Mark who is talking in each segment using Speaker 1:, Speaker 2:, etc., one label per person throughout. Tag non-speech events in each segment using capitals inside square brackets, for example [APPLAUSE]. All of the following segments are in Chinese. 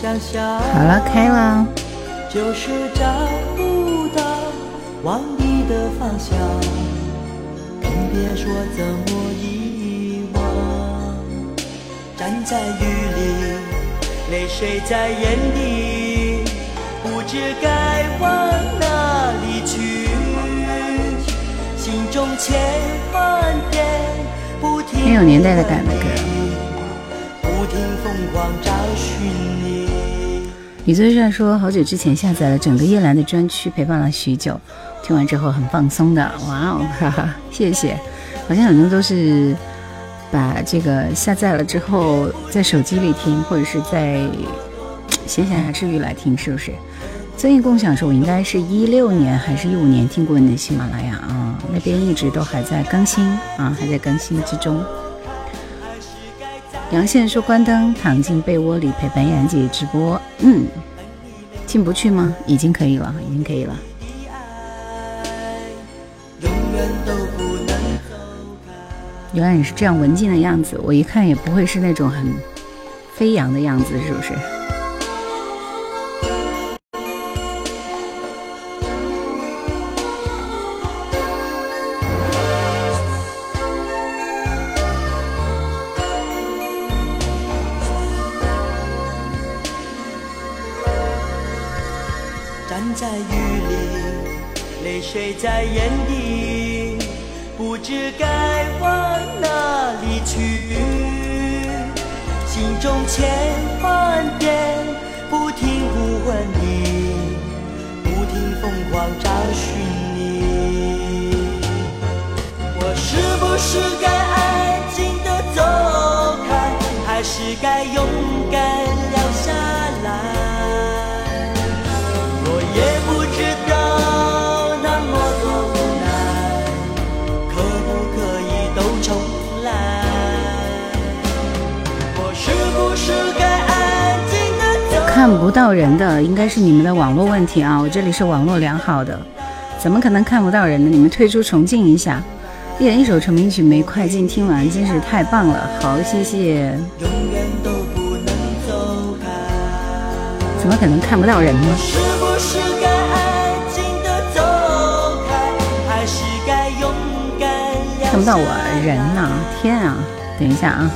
Speaker 1: 好了，开了。
Speaker 2: 就是找不到往你的方向，更别说怎么遗忘。站在雨里，泪水在眼底，不知该往哪里去。心中千万遍不停
Speaker 1: 很有年代的感的歌。
Speaker 2: 不停疯狂找寻你。
Speaker 1: 李尊帅说，好久之前下载了整个叶兰的专区，陪伴了许久，听完之后很放松的。哇哦，哈哈，谢谢。好像很多都是把这个下载了之后，在手机里听，或者是在闲暇之余来听，是不是？曾毅共享说，我应该是一六年还是一五年听过你的喜马拉雅啊？那边一直都还在更新啊，还在更新之中。杨宪说：“关灯，躺进被窝里陪白杨姐直播。”嗯，进不去吗？已经可以了，已经可以了。原来你是这样文静的样子，我一看也不会是那种很飞扬的样子，是不是？
Speaker 2: 光照不
Speaker 1: 到人的应该是你们的网络问题啊！我这里是网络良好的，怎么可能看不到人呢？你们退出重进一下，一人一首成名曲没快进听完，真是太棒了！好，谢谢。怎么可能看不到人呢？看不到我人呢？天啊！等一下啊！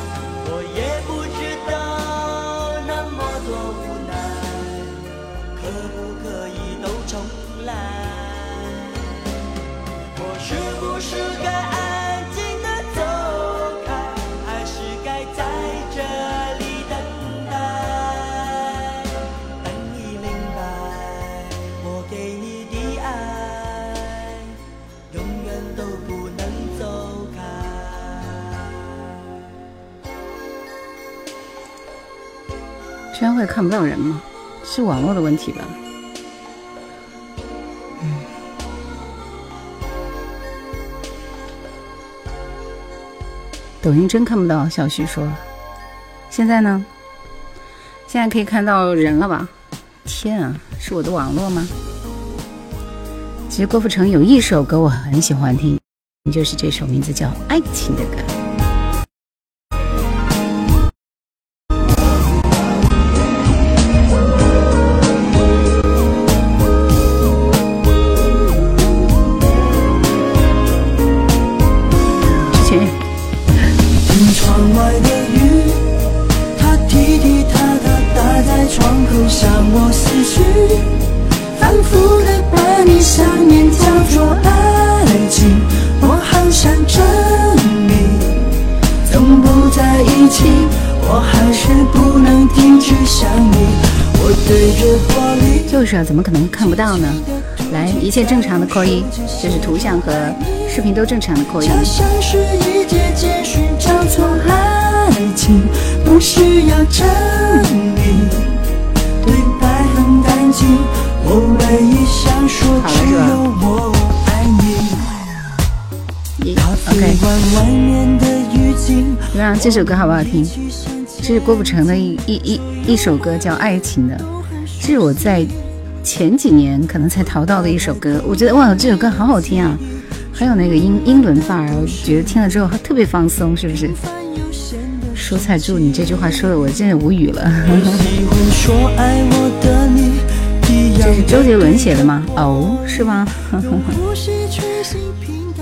Speaker 1: 看不到人吗？是网络的问题吧。嗯。抖音真看不到。小徐说：“现在呢？现在可以看到人了吧？”天啊，是我的网络吗？其实郭富城有一首歌我很喜欢听，就是这首名字叫《爱情》的歌。就是啊，怎么可能看不到呢？来，一切正常的扣一，就是图像和视频都正常的扣一。好了是吧？OK。让这首歌好不好听？这是郭富城的一一一一首歌，叫《爱情》的。是我在前几年可能才淘到的一首歌，我觉得哇，这首歌好好听啊！很有那个英英伦范儿，我觉得听了之后特别放松，是不是？
Speaker 3: 蔬菜柱，你这句话说的我真的无语了。这是周杰伦写的吗？哦，是吗？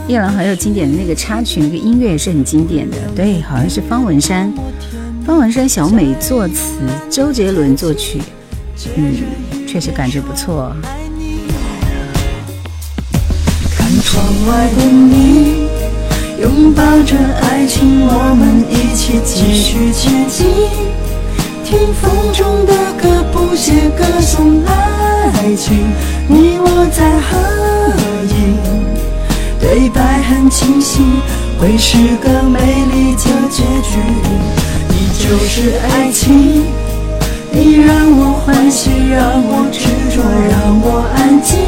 Speaker 3: 夜郎很有经典的那个插曲，那个音乐也是很经典的。对，好像是方文山，方文山小美作词，周杰伦作曲。嗯，确实感觉不错。
Speaker 4: 看窗外的你，拥抱着爱情，我们一起继续前进。听风中的歌，谱写歌颂爱情，你我在合影。对白很清晰，会是个美丽的结局。你就是爱情，你让我欢喜，让我执着，让我安静。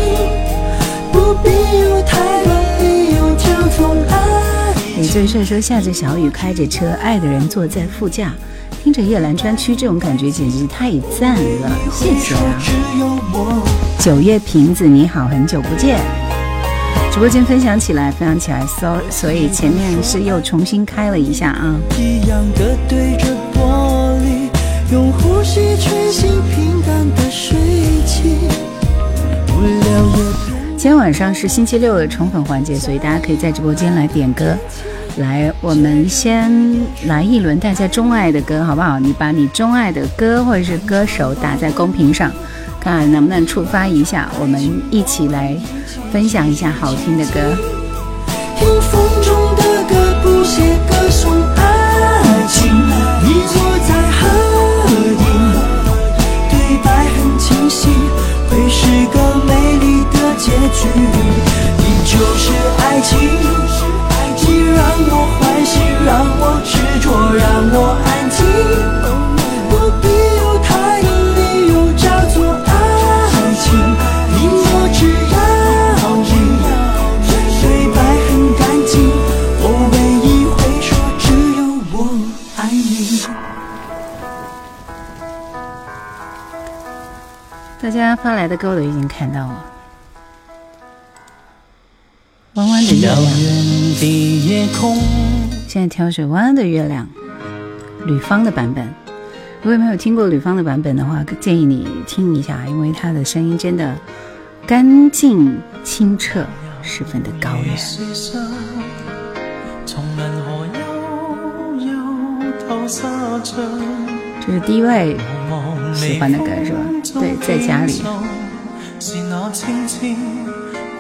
Speaker 4: 不必有太多理由叫做爱。
Speaker 3: 李最帅说：下着小雨，开着车，爱的人坐在副驾，听着夜阑川区，这种感觉简直太赞了！谢谢啊，九月瓶子，你好，很久不见。直播间分享起来，分享起来，所所以前面是又重新开了一下啊。今天晚上是星期六的宠粉环节，所以大家可以在直播间来点歌。来，我们先来一轮大家钟爱的歌，好不好？你把你钟爱的歌或者是歌手打在公屏上。看能不能触发一下，我们一起来分享一下好听的歌。
Speaker 4: 听风中的歌，谱距离你就是爱情你让我欢喜让我执着让我安静。不必有太多理由叫做爱情你我只要一对白很干净我唯一会说只有我爱你。
Speaker 3: 大家发来的歌我都已经看到了。弯弯的月亮，现在挑选弯弯的月亮，吕方的版本。如果没有听过吕方的版本的话，建议你听一下，因为他的声音真的干净清澈，十分的高远。这是第一位。喜欢的歌是吧？对，在家里。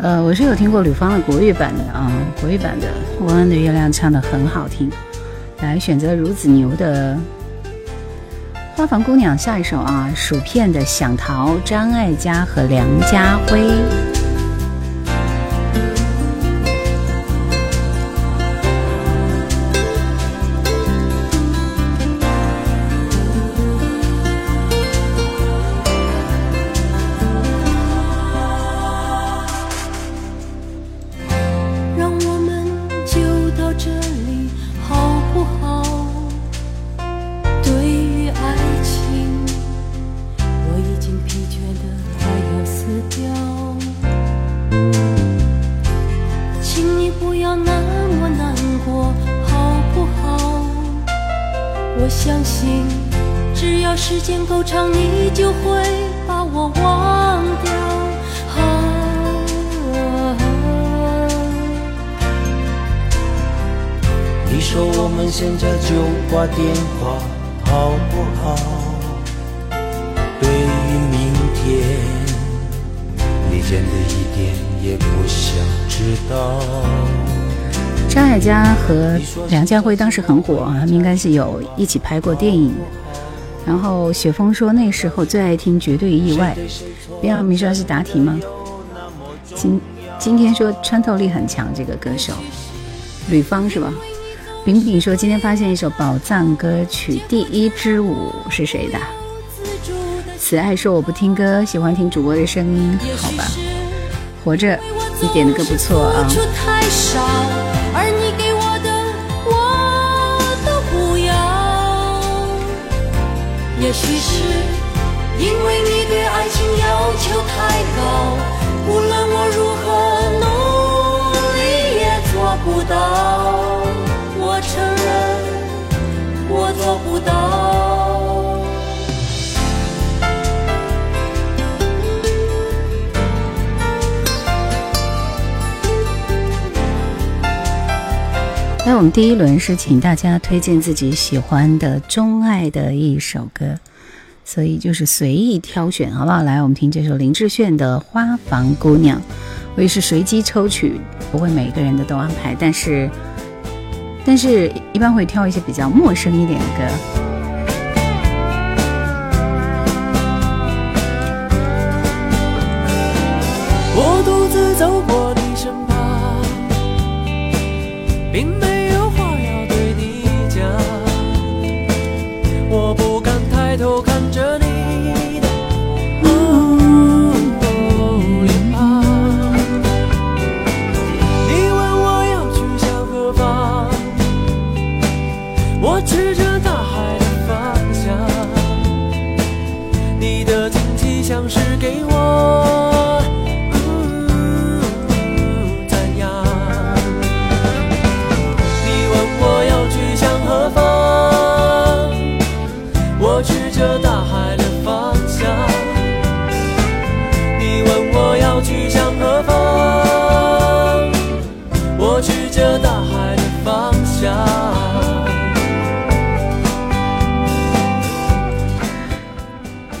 Speaker 3: 呃，我是有听过吕方的国语版的啊，国语版的《弯弯的月亮》唱的很好听。来选择孺子牛的《花房姑娘》，下一首啊，薯片的《想逃》，张艾嘉和梁家辉。
Speaker 2: 现在就挂电话好不好？对于明天，你真的一点也不想知道。
Speaker 1: 张艾嘉和梁家辉当时很火啊，他们应该是有一起拍过电影。然后雪峰说那时候最爱听《绝对意外》，别让你说是答题吗？今今天说穿透力很强，这个歌手吕方是吧？饼饼说今天发现一首宝藏歌曲《第一支舞》是谁的？慈爱说我不听歌，喜欢听主播的声音，好吧？活着，你点的歌不错啊。
Speaker 4: 而你给我的我都不要，也许是因为你对爱情要求太高，无论我如何努力也做不到。不到。
Speaker 1: 那我们第一轮是请大家推荐自己喜欢的钟爱的一首歌，所以就是随意挑选，好不好？来，我们听这首林志炫的《花房姑娘》，我也是随机抽取，不会每个人的都安排，但是，但是一般会挑一些比较陌生一点的歌。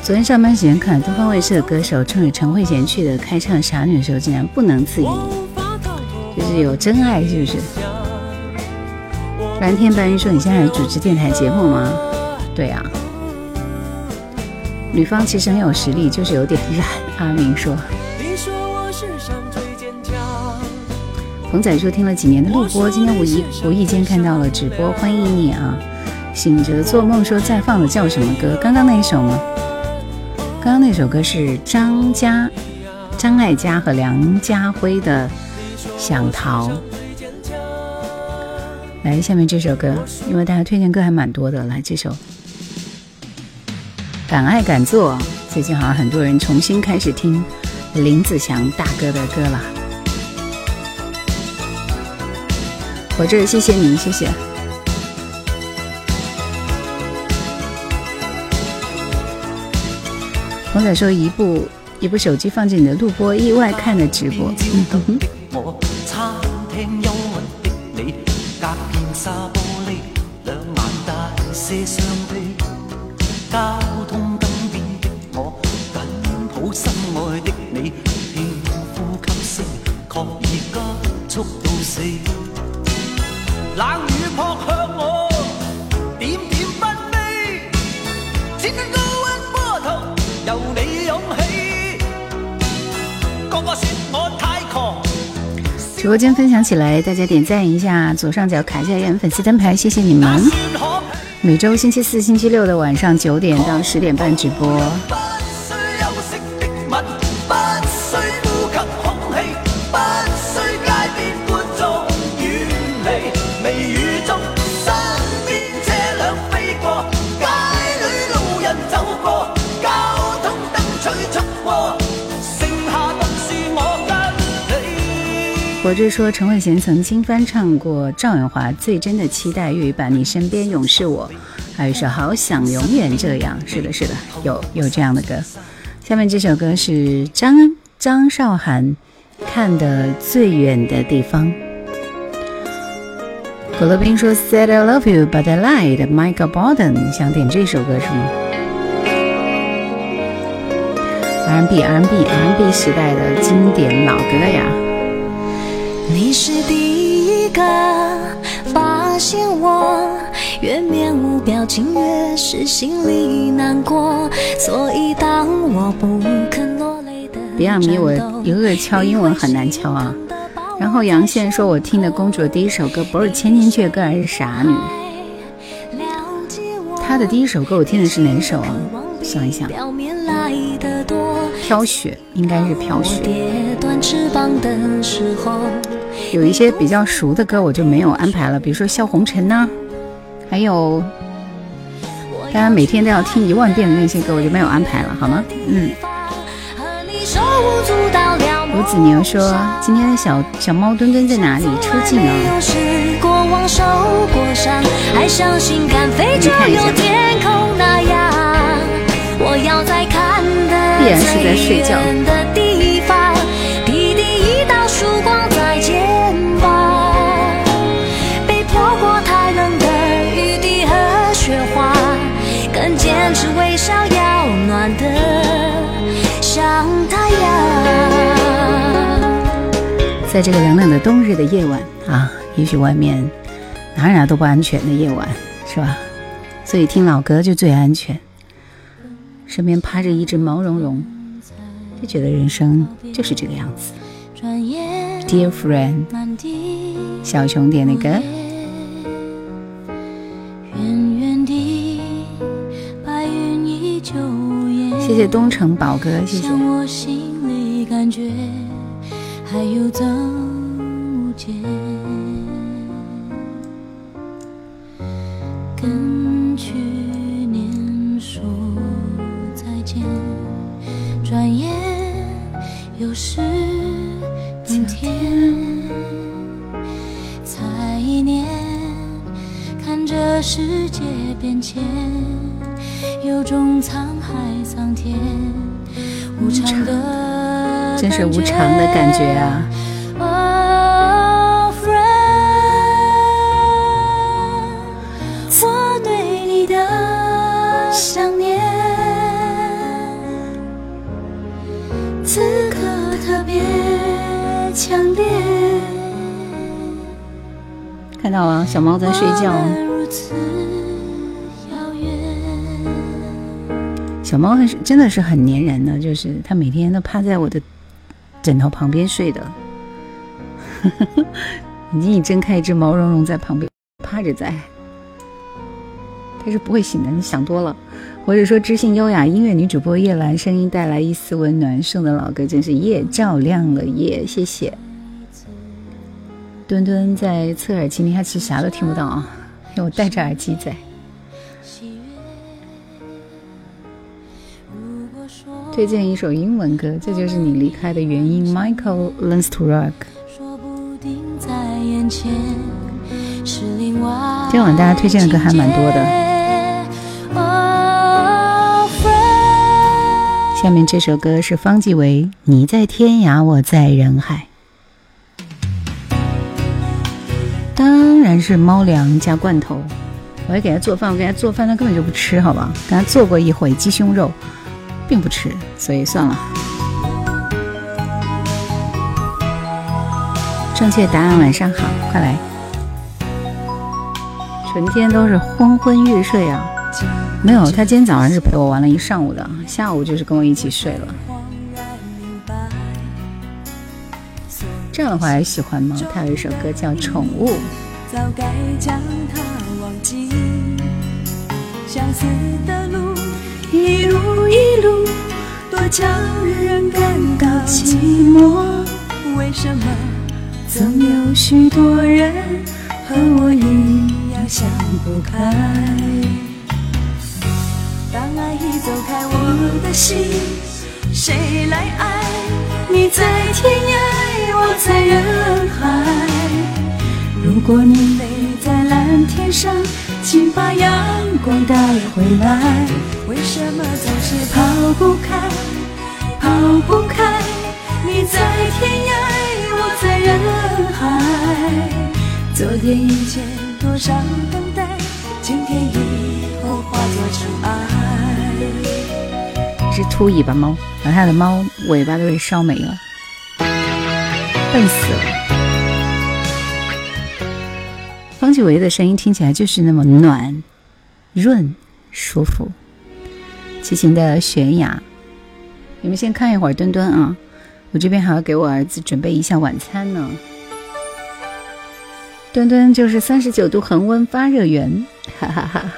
Speaker 1: 昨天上班时间看东方卫视的歌手，冲着陈慧娴去的开唱《傻女》的时候，竟然不能自已，就是有真爱，是不是？蓝天白云说：“你现在主持电台节目吗？”对啊。女方其实很有实力，就是有点懒。阿明说。冯仔说：“听了几年的录播，今天无意无意间看到了直播，欢迎你啊！”醒着做梦说：“再放的叫什么歌？刚刚那一首吗？”刚刚那首歌是张嘉、张艾嘉和梁家辉的《想逃》。来，下面这首歌，因为大家推荐歌还蛮多的，来这首《敢爱敢做》。最近好像很多人重新开始听林子祥大哥的歌了。我这谢谢您，谢谢。我仔说一部一部手机放进你的录播，意外看了直播。直播间分享起来，大家点赞一下，左上角卡一下眼粉丝灯牌，谢谢你们。每周星期四、星期六的晚上九点到十点半直播。我就说，陈慧娴曾经翻唱过赵咏华最真的期待粤语版《你身边永是我》，
Speaker 4: 还有一首《好想永远这样》。是的，是的，有有这样的歌。下面这首歌是张张韶涵看的最远的地方。古乐斌说：“Said I love you, but I lied。” Michael Bolton 想点这首歌是吗？R&B R&B R&B 时代的经典老歌呀。
Speaker 1: 你是第一个发现我越面无表情，越是心里难过。所以当我不肯落泪的
Speaker 4: 别让迷我一个个敲英文很难敲啊。然后杨宪说：“我听的公主的第一首歌不是《千千阙歌》，而是《傻女》。她的第一首歌我听的是哪首啊？想一想，飘雪应该是飘雪。有一些比较熟的歌我就没有安排了，比如说《笑红尘》呐，还有大家每天都要听一万遍的那些歌我就没有安排了，好吗？嗯。”吴子牛说：“今天的小小猫墩墩在哪里出镜了？”必然是在睡觉。在这个冷冷的冬日的夜晚啊，也许外面哪哪都不安全的夜晚，是吧？所以听老歌就最安全。身边趴着一只毛茸茸，就觉得人生就是这个样子。Dear friend，小熊点的歌。谢谢东城宝哥，谢谢。还有走无间，跟去年说再见，转眼又是今天。才一年，看着世界变迁，有种沧海桑田，无常的。真是无常的感觉啊！看到了，小猫在睡觉。小猫还是真的是很粘人的，就是它每天都趴在我的。枕头旁边睡的，[LAUGHS] 眼睛一睁开，一只毛茸茸在旁边趴着在，它是不会醒的。你想多了，或者说知性优雅音乐女主播叶兰声音带来一丝温暖，送的老歌真是夜照亮了夜。谢谢。墩墩在侧耳倾听，他其实啥都听不到啊，因为我戴着耳机在。推荐一首英文歌，这就是你离开的原因。Michael learns to rock。今晚大家推荐的歌还蛮多的。下面这首歌是方季韦，《你在天涯，我在人海》。当然是猫粮加罐头。我还给他做饭，我给他做饭，他根本就不吃，好吧？给他做过一回鸡胸肉。并不吃，所以算了。正确答案，晚上好，快来。纯天都是昏昏欲睡啊，没有，他今天早上是陪我玩了一上午的，下午就是跟我一起睡了。这样的话还喜欢吗？他有一首歌叫《宠物》。一路一路，多叫人感到寂寞。为什么总有许多人和我一样想不开？当爱已走开我的心，谁来爱？你在天涯，我在人海。如果你飞在蓝天上。
Speaker 1: 请把阳光带回来。
Speaker 5: 为什么总是
Speaker 1: 跑不开，跑不开，你在天涯，我在人海。昨天遇见多少等待，今天以后化作尘埃。是秃尾巴猫，把它的猫尾巴都给烧没了，笨死了。方季韦的声音听起来就是那么暖、润、舒服。齐秦的悬崖，你们先看一会儿墩墩啊，我这边还要给我儿子准备一下晚餐呢。墩墩就是三十九度恒温发热源，哈哈哈。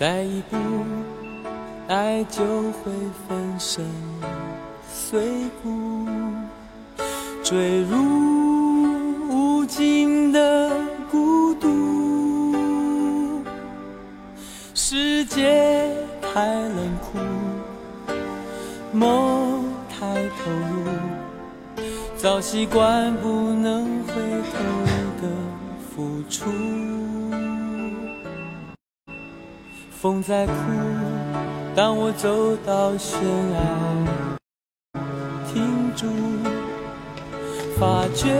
Speaker 3: 再一步，爱就会粉身碎骨，坠入无尽的孤独。世界太冷酷，梦太投入，早习惯不能回头的付出。风在哭，当我走到悬崖，停住，发觉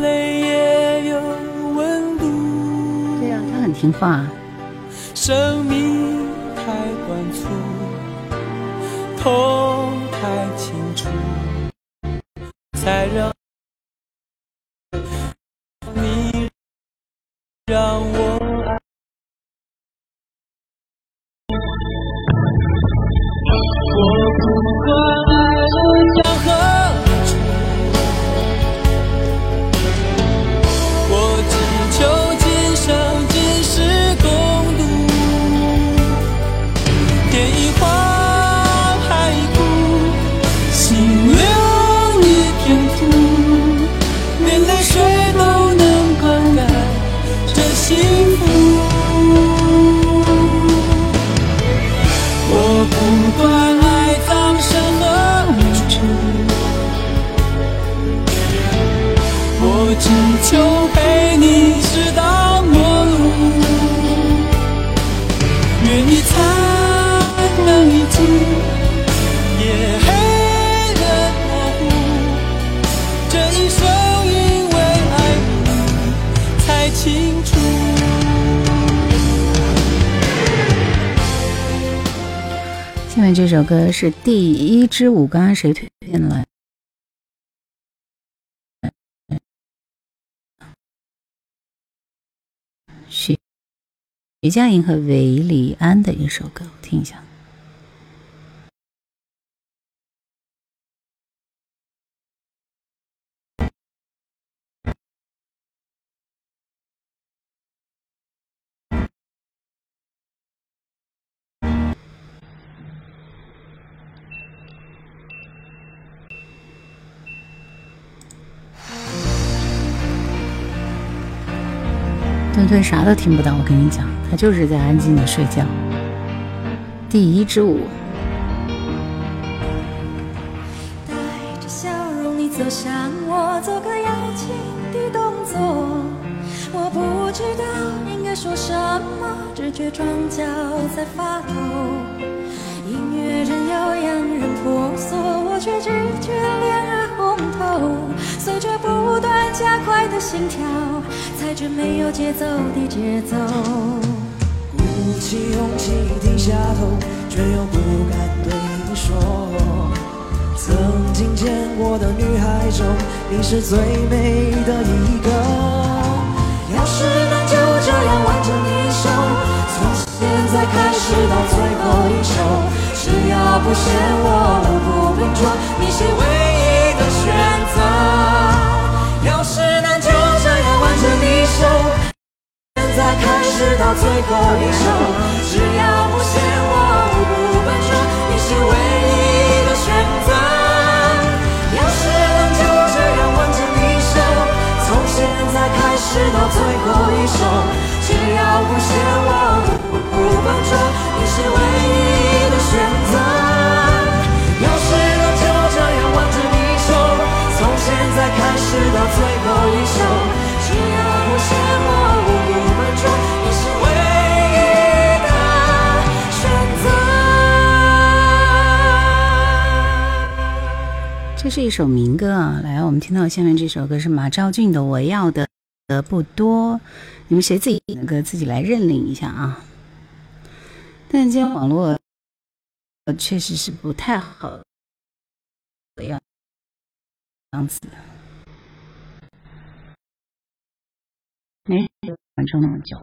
Speaker 3: 泪也有温度。
Speaker 1: 对呀、他很听话。
Speaker 3: 生命太短促，痛太清楚，才让你让我
Speaker 1: 下面这首歌是第一支舞，刚刚谁推荐了？徐徐佳莹和韦礼安的一首歌，我听一下。啥都听不到，我跟你讲，他就是在安静的睡觉。第一支舞，
Speaker 5: 带着笑容，你走向我，做个邀请的动作。我不知道应该说什么，只觉双脚在发抖。音乐任由洋人婆娑，我却只觉脸儿红透。随着不断加快的心跳，踩着没有节奏的节奏。
Speaker 4: 鼓起勇气低下头，却又不敢对你说。曾经见过的女孩中，你是最美的一个。要是能就这样挽着你手，从现在开始到最后一首，只要不嫌我目不笨拙，你是唯一的选择，要是能就这样挽着你手，现在开始到最后一首，只要不嫌我，不不关，你是唯一的选择，要是能就这样挽着你手，从现在开始到最后一首，只要不嫌我，不不关注，你
Speaker 1: 是唯一的选择。开始到最后一首，
Speaker 4: 只要我写我，你是唯一的选择。
Speaker 1: 这是一首民歌啊，来，我们听到下面这首歌是马昭俊的《我要的》。不多，你们谁自己那个自己来认领一下啊？但今天网络确实是不太好的样子。没完成那么久。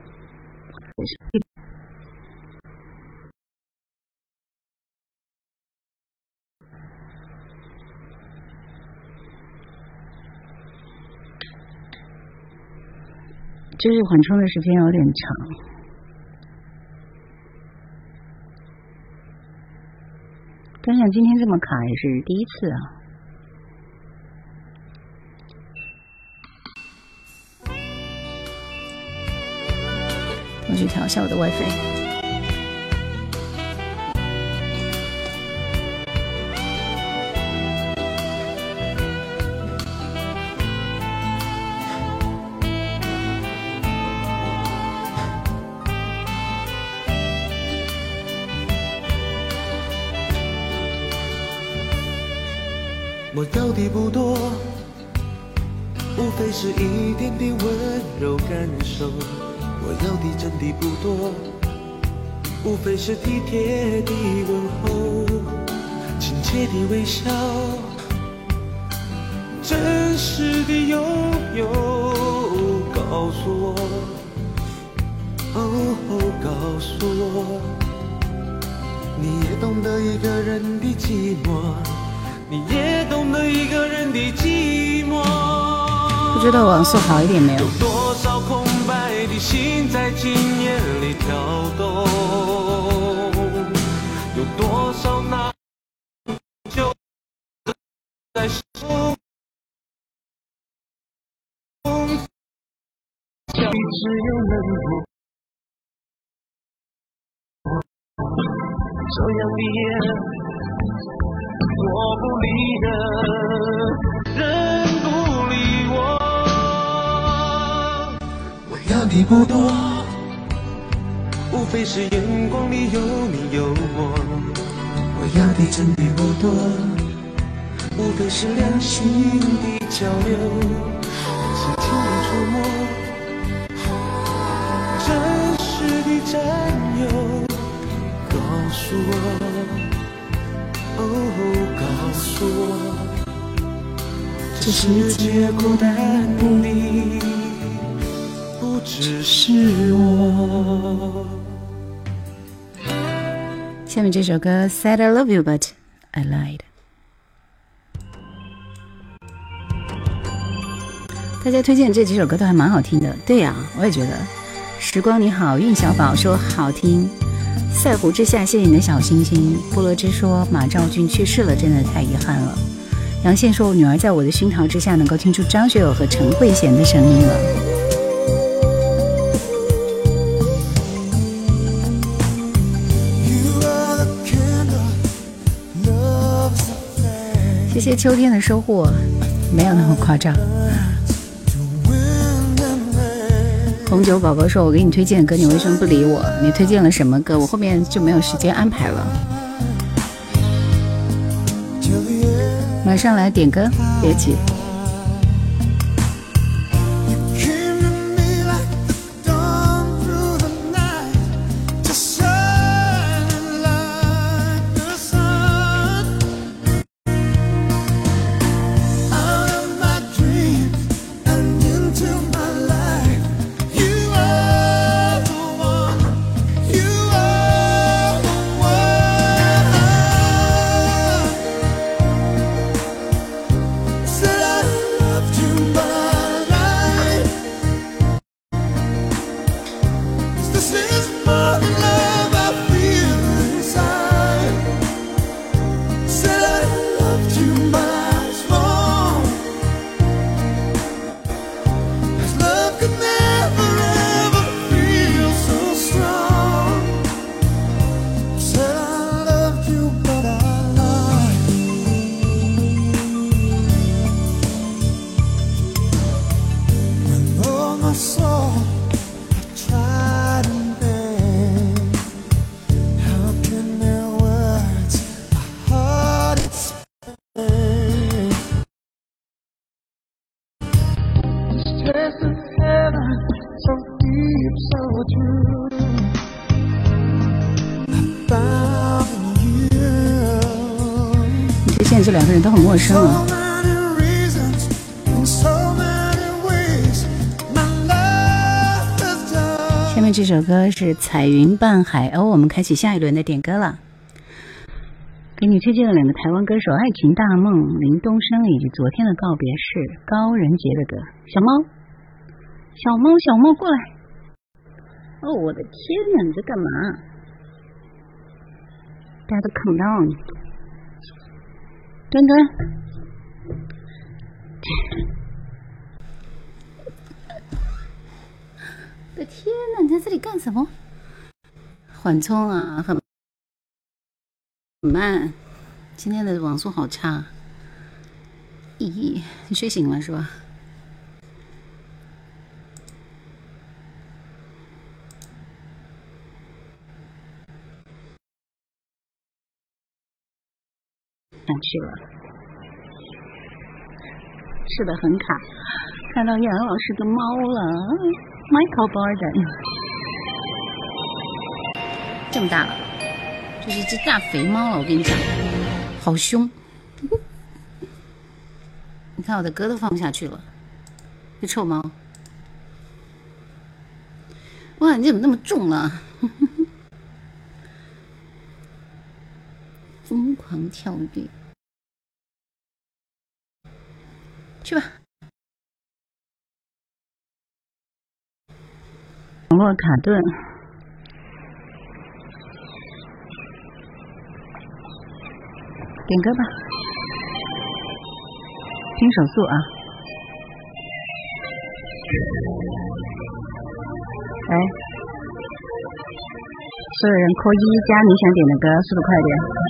Speaker 1: 就是缓冲的时间有点长，但像今天这么卡也是第一次啊！去调一下我的 WiFi。
Speaker 3: 我要的不多，无非是一点点温柔感受。我要的真的不多，无非是体贴的问候，亲切的微笑，真实的拥有。告诉我，哦，告诉我，你也懂得一个人的寂寞。你也懂得一个人的寂寞。
Speaker 1: 不知道网速好一点没有？
Speaker 3: 有多少空白的心在今夜里跳动？有多少那？就在手中，只有冷漠。这样的夜。我不理的人的不多，无非是眼光里有你有我。我要的真的不多，无非是两心的交流，轻轻的触摸，真实的占有。告诉我。哦，告诉我，这世界孤单的你只是我。
Speaker 1: 下面这首歌《Said I Love You But I Lied》，大家推荐这几首歌都还蛮好听的。对呀，我也觉得。时光你好，运小宝说好听。塞湖之下，谢谢你的小心心。菠萝之说马兆俊去世了，真的太遗憾了。杨宪说，我女儿在我的熏陶之下，能够听出张学友和陈慧娴的声音了。谢秋天的收获，没有那么夸张。红酒宝宝说：“我给你推荐的歌，你为什么不理我？你推荐了什么歌？我后面就没有时间安排了。马上来点歌，别急。”陌生
Speaker 6: So
Speaker 1: 啊。
Speaker 6: many reasons, in so many ways, my love
Speaker 1: 下面这首歌是《彩云伴海鸥》，我们开启下一轮的点歌了。给你推荐了两个台湾歌手《爱情大梦》林东升以及昨天的告别式高仁杰的歌。小猫，小猫，小猫过来！哦，我的天哪，你在干嘛？大家都 calm down。墩墩，我的天哪，你在这里干什么？缓冲啊，很慢。今天的网速好差。咦，你睡醒了是吧？上去了，是的，很卡。看到杨老师的猫了，Michael Borden，这么大了，就是一只大肥猫了。我跟你讲，好凶。你看我的歌都放不下去了，这臭猫。哇，你怎么那么重了？疯狂跳跃，去吧。网络卡顿，点歌吧，听手速啊！来，所有人扣一加你想点的歌，速度快点。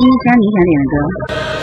Speaker 1: 一加你想点的歌。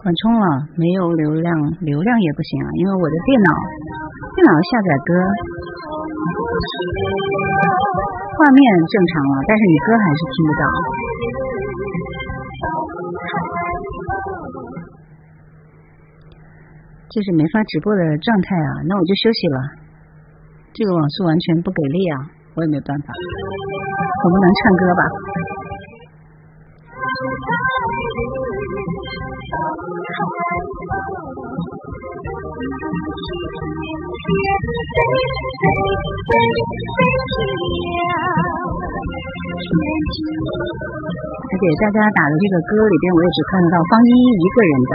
Speaker 1: 缓冲了，没有流量，流量也不行啊，因为我的电脑电脑下载歌，画面正常了，但是你歌还是听不到。这是没法直播的状态啊，那我就休息了。这个网速完全不给力啊，我也没办法。我们能唱歌吧？而且大家打的这个歌里边，我也只看得到方依依一个人的。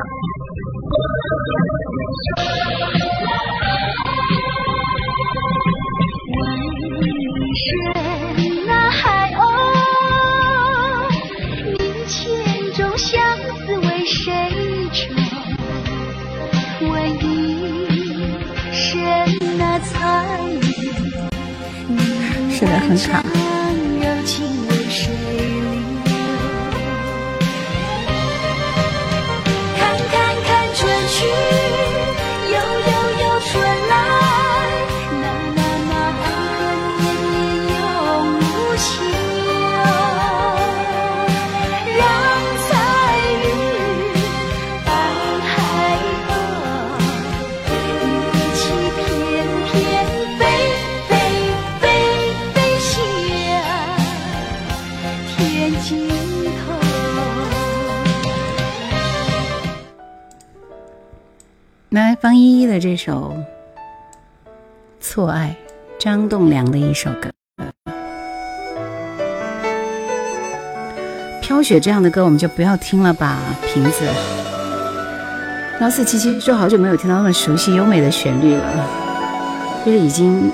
Speaker 4: 声
Speaker 1: 也很卡方依依的这首《错爱》，张栋梁的一首歌。飘雪这样的歌我们就不要听了吧，瓶子。幺四七七说好久没有听到那么熟悉优美的旋律了，就是已经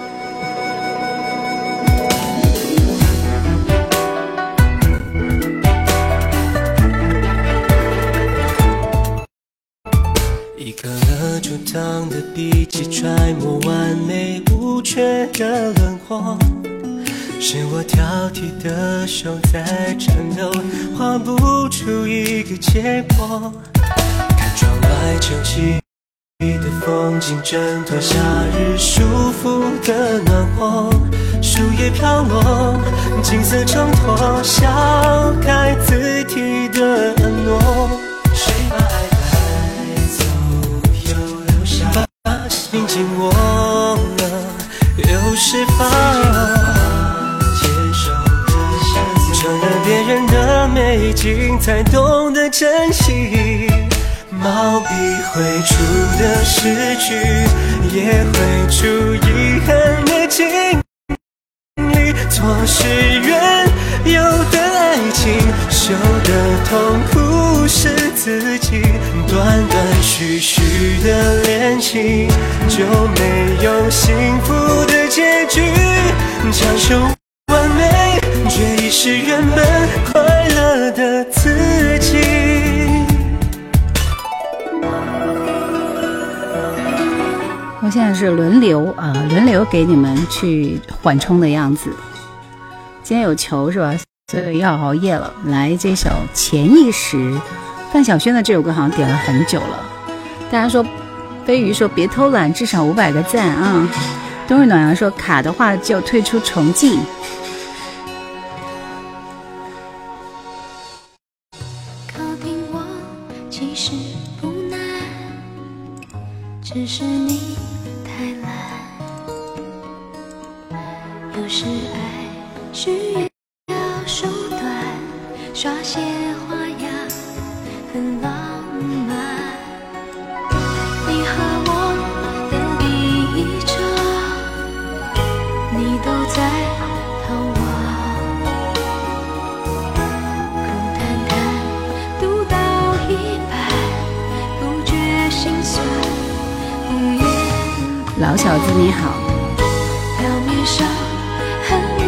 Speaker 2: 的手在颤抖，画不出一个结果。看窗外晨曦的风景，挣脱夏日束缚的暖和，树叶飘落，金色挣脱，笑开自体的诺。谁把爱带走，又留下把心紧握了，又释放。的美景，才懂得珍惜。毛笔绘出的诗句，也绘出遗憾的经历。错是缘，有的爱情，受的痛苦是自己。断断续续的恋情，就没有幸福的结局。强求完美，却遗失原本快的自己。
Speaker 1: 我现在是轮流啊，轮流给你们去缓冲的样子。今天有球是吧？所以要熬夜了。来这首《潜意识》，范晓萱的这首歌好像点了很久了。大家说，飞鱼说别偷懒，至少五百个赞啊！冬日暖阳说卡的话就退出重进。
Speaker 4: 只是你太懒。有时爱需要手段，耍些
Speaker 1: 老小子你好，
Speaker 4: 表面上恨你，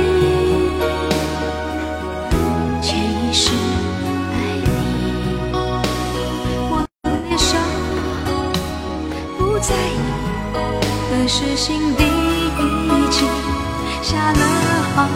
Speaker 4: 潜意识爱你。我的脸上不在意，可是心底已经下了好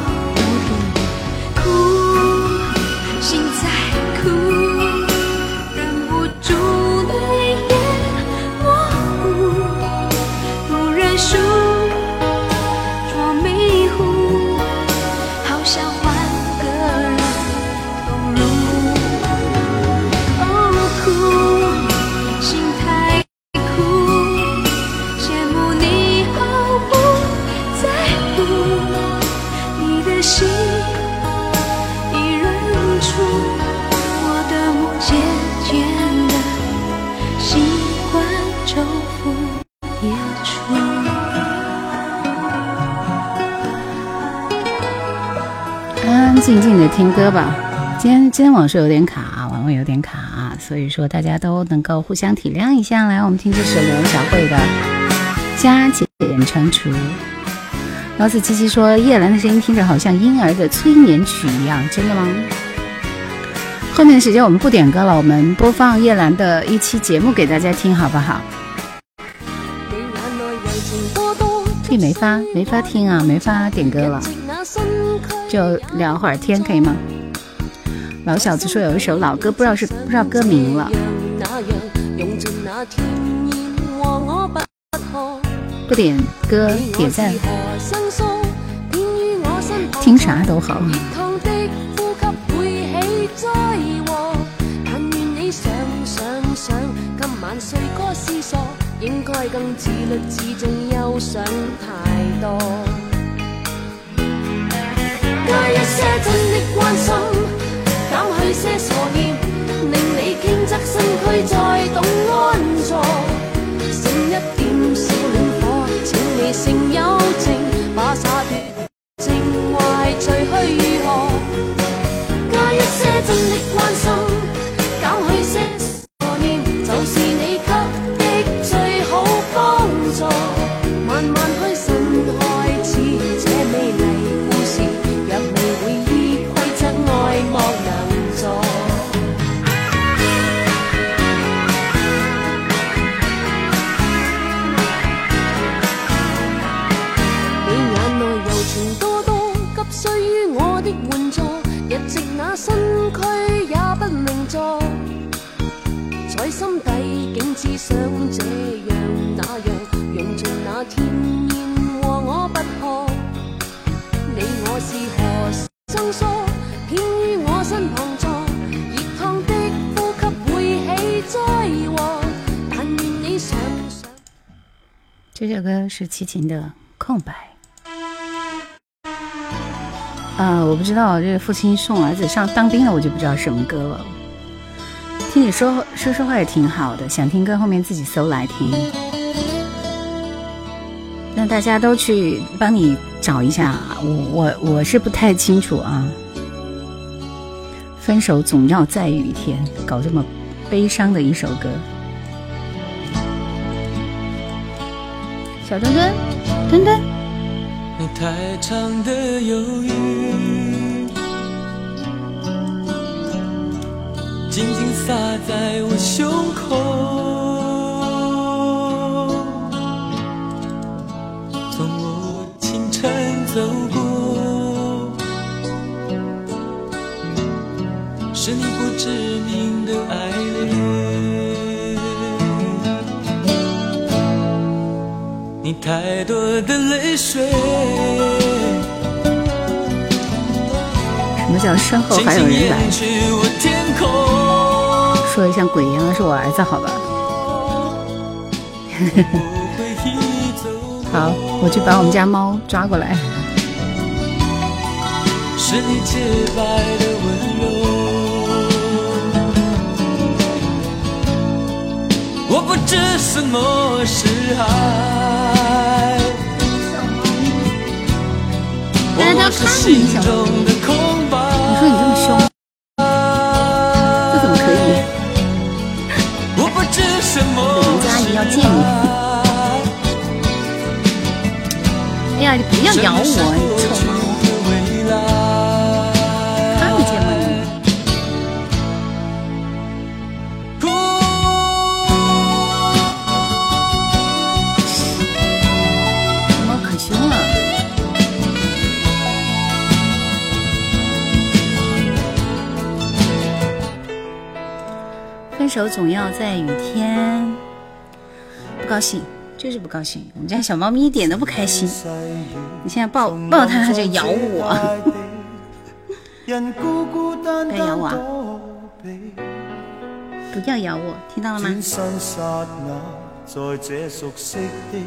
Speaker 1: 吧。今天今天网速有点卡啊，网络有点卡，所以说大家都能够互相体谅一下。来，我们听这首刘小慧的《加减乘除》。老子七七说，叶兰的声音听着好像婴儿的催眠曲一样，真的吗？后面的时间我们不点歌了，我们播放叶兰的一期节目给大家听，好不好？这没法没法听啊，没法点歌了，就聊会儿天可以吗？老小子说有一首老歌，不知道是不知道歌名了，不点歌点赞，听啥都好。
Speaker 4: 應該更自律自重，又想太多。加一些真的關心，些傻念，令你倾侧身躯再懂安坐。剩一点小暖火，请你剩有情，
Speaker 1: 这首歌是齐秦的《空白》。啊，我不知道这个父亲送儿子上当兵了，我就不知道什么歌了。听你说说说话也挺好的，想听歌后面自己搜来听。让大家都去帮你找一下，我我我是不太清楚啊。分手总要在雨天，搞这么悲伤的一首歌。小墩墩，墩墩，
Speaker 3: 你太长的忧郁，静静洒在我胸口。从我清晨走过，是你不知名的爱你太多的泪水，
Speaker 1: 什么叫身后
Speaker 3: 轻
Speaker 1: 还有人来
Speaker 3: 我。
Speaker 1: 说的像鬼一样的是我儿子，好吧？好，我去把我们家猫抓过来。
Speaker 3: 是你洁白的温柔。我不知什么是爱，
Speaker 1: 大家都看你小
Speaker 3: 心中的空白。
Speaker 1: 你说你这么凶，这怎么可以？
Speaker 3: 我不知什么
Speaker 1: 我们家阿姨要见你哎呀，你不要咬我，手总要在雨天，不高兴，就是不高兴。我们家小猫咪一点都不开心。你现在抱抱它，它就咬我。不要咬我不要咬我，听到了吗？
Speaker 6: 轉身剎那，在這熟悉的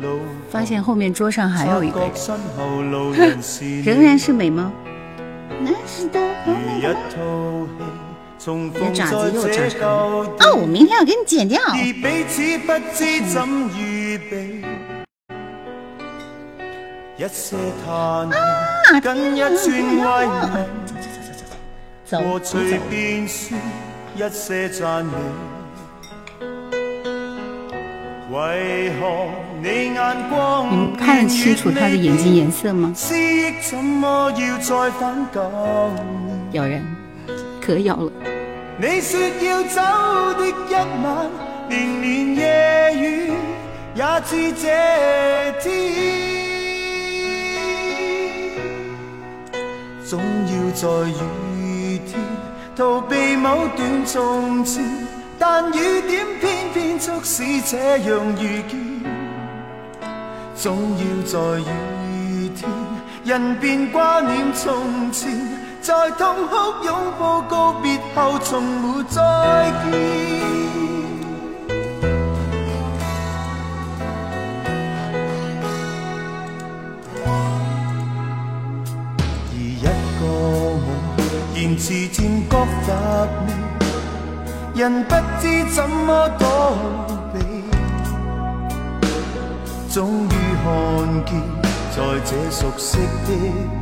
Speaker 6: 路
Speaker 1: 發現後面桌上还有一
Speaker 6: 个 [LAUGHS]
Speaker 1: 仍然是美猫？那是的，
Speaker 6: 如一套戲，重
Speaker 1: 你的
Speaker 6: 逢在
Speaker 1: 爪子又
Speaker 6: 這
Speaker 1: 長長了。
Speaker 6: 舊
Speaker 1: 哦，我明天要给你剪掉。
Speaker 6: 不知怎預備，一些嘆氣，跟一串慰問，
Speaker 1: 走，
Speaker 6: 和
Speaker 1: 你走
Speaker 6: 隨便說一些讚美。為何你眼光
Speaker 1: 你們看得清楚他的眼睛顏色嗎？
Speaker 6: 思憶怎麼要再反感？
Speaker 1: 咬人，可咬了。
Speaker 6: 你說要走的一晚，連綿夜雨也知這天，總要在雨天逃避某段從前，但雨點偏偏促使這樣遇見，總要在雨天，人便掛念從前，在痛哭拥抱告別後，從沒再見。而一個我，言辭漸覺乏味，人不知怎麼躲避，終於看見，在這熟悉的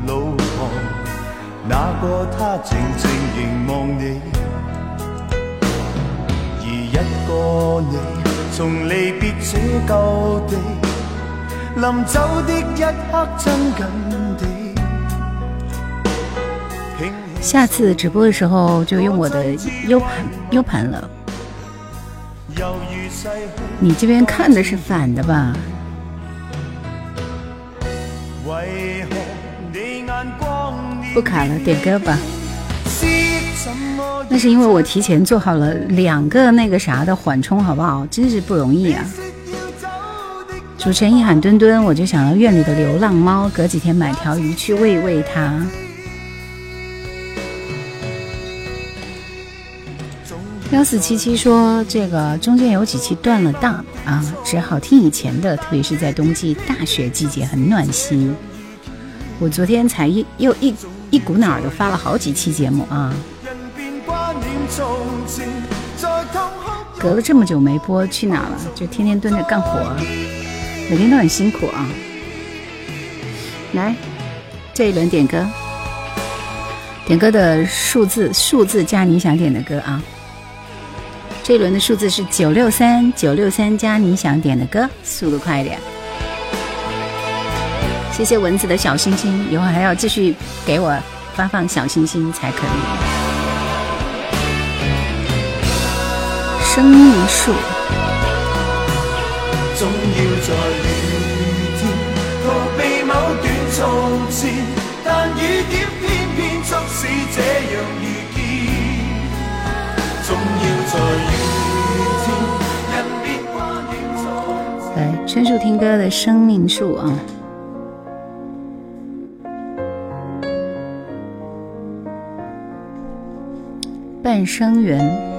Speaker 6: 路旁，那个他静静凝望你，而一個你，從離別這舊地，臨走的一刻親近地。
Speaker 1: 下次直播的時候就用我的 U 盤 U 盤了。你這邊看的是反的吧？
Speaker 4: 不卡了，点歌吧。那是因为我提前做好了两个那个啥的缓冲，好不好？真是不容易啊！主持人一喊墩墩，我就想到院里的流浪猫，隔几天买条鱼去喂喂它。幺四七七说：“这个中间有几期断了档啊，只好听以前的，特别是在冬季大雪季节，很暖心。我昨天才一又一一股脑儿的发了好几期节目啊，隔了这么久没播，去哪了？就天天蹲着干活，每天都很辛苦啊。来，这一轮点歌，点歌的数字数字加你想点的歌啊。”这一轮的数字是九六三九六三加你想点的歌，速度快一点。谢谢蚊子的小心心，一会儿还要继续给我发放小心心才可以。生命树。总要在雨天逃避某段从前，但雨点偏偏促使这样遇见。总要在。来，春树听歌的生命树啊，半生缘。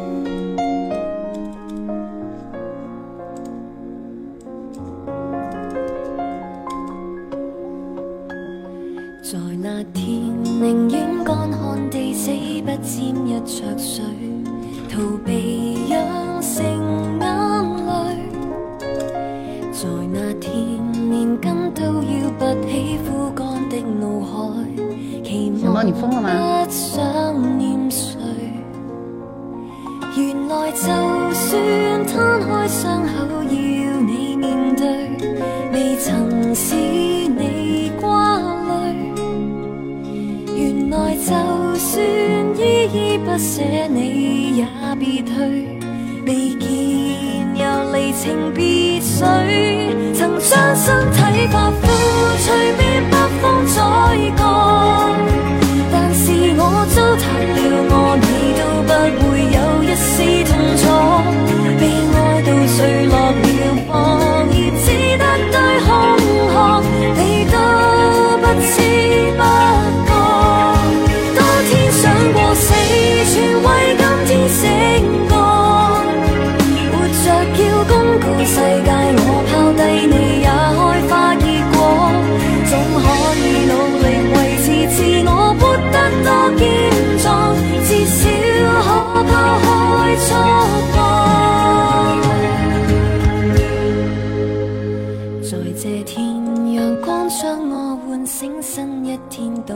Speaker 1: 这天，阳光将我唤醒，新一天到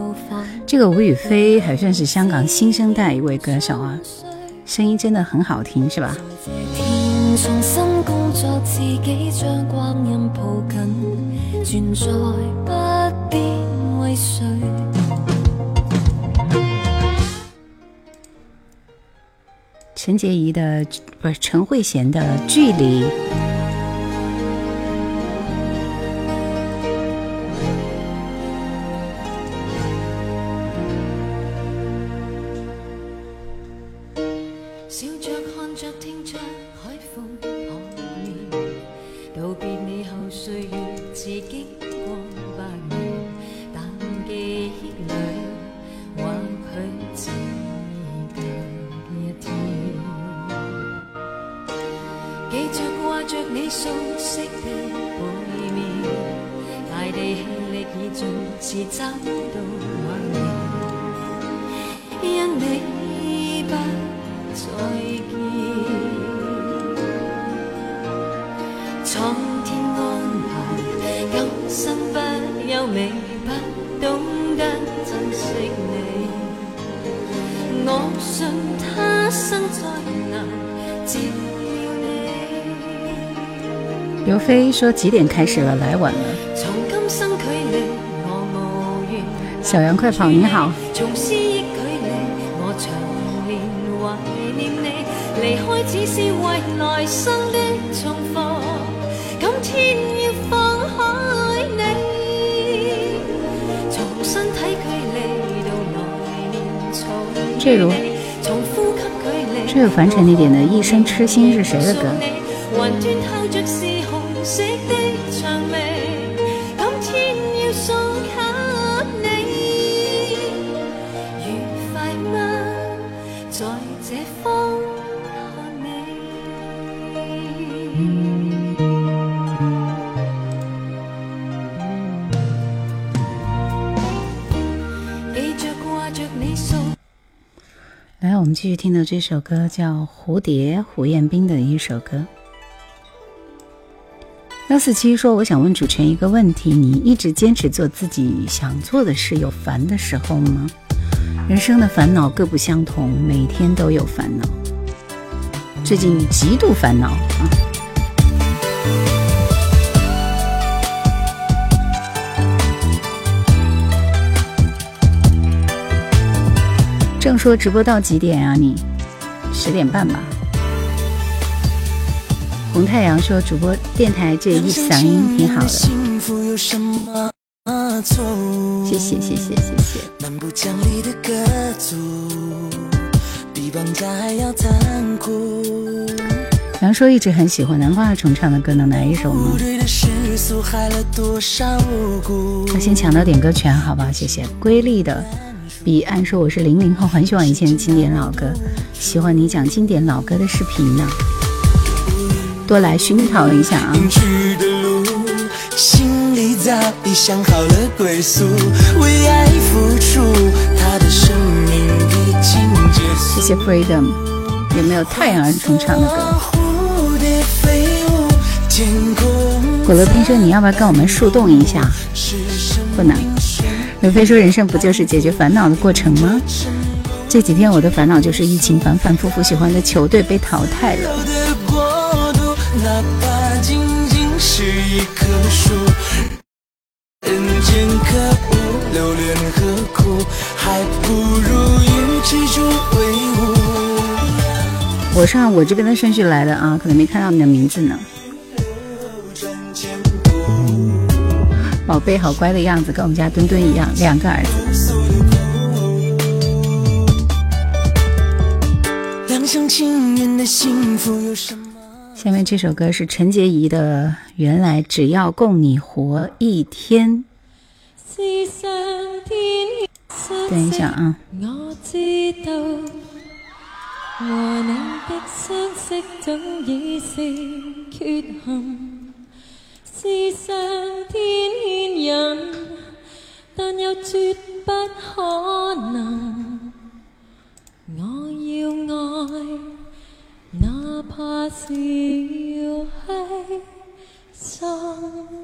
Speaker 4: 个吴雨霏还算是香港新生代一位歌手啊，声音真的很好听，是吧？重新工作，自己将光阴抱紧，存在不必为谁。陈洁仪的不是陈慧娴的距离。说几点开始了，来晚了。小杨快跑，你好。
Speaker 1: 离开
Speaker 4: 只是为来生的重，今天放开你，从身体距离到来年重，从呼吸距离。
Speaker 1: 这有凡尘你点的《一生痴心》是谁的歌？这首歌叫《蝴蝶》，胡彦斌的一首歌。幺四七说：“我想问主持人一个问题，你一直坚持做自己想做的事，有烦的时候吗？人生的烦恼各不相同，每天都有烦恼。最近极度烦恼啊。”正说直播到几点啊？你十点半吧。红太阳说主播电台这一嗓音挺好的，谢谢谢谢谢谢。杨说一直很喜欢南瓜二重唱的歌，能来一首吗？我先抢到点歌权，好吧？谢谢。瑰丽的。彼岸说我是零零后，很喜欢以前的经典老歌，喜欢你讲经典老歌的视频呢，多来熏陶一下啊！谢谢 Freedom，有没有太阳儿童唱的歌？果乐听说你要不要跟我们树洞一下？不能。刘飞说：“人生不就是解决烦恼的过程吗？这几天我的烦恼就是疫情反反复复，喜欢的球队被淘汰了。”我是按我这边的顺序来的啊，可能没看到你的名字呢。宝贝好乖的样子，跟我们家墩墩一样，两个儿子。下面这首歌是陈洁仪的《原来只要供你活一天》。等一下啊。
Speaker 4: 是是上天牵引，但又绝不可能。我要爱，哪怕是要牺牲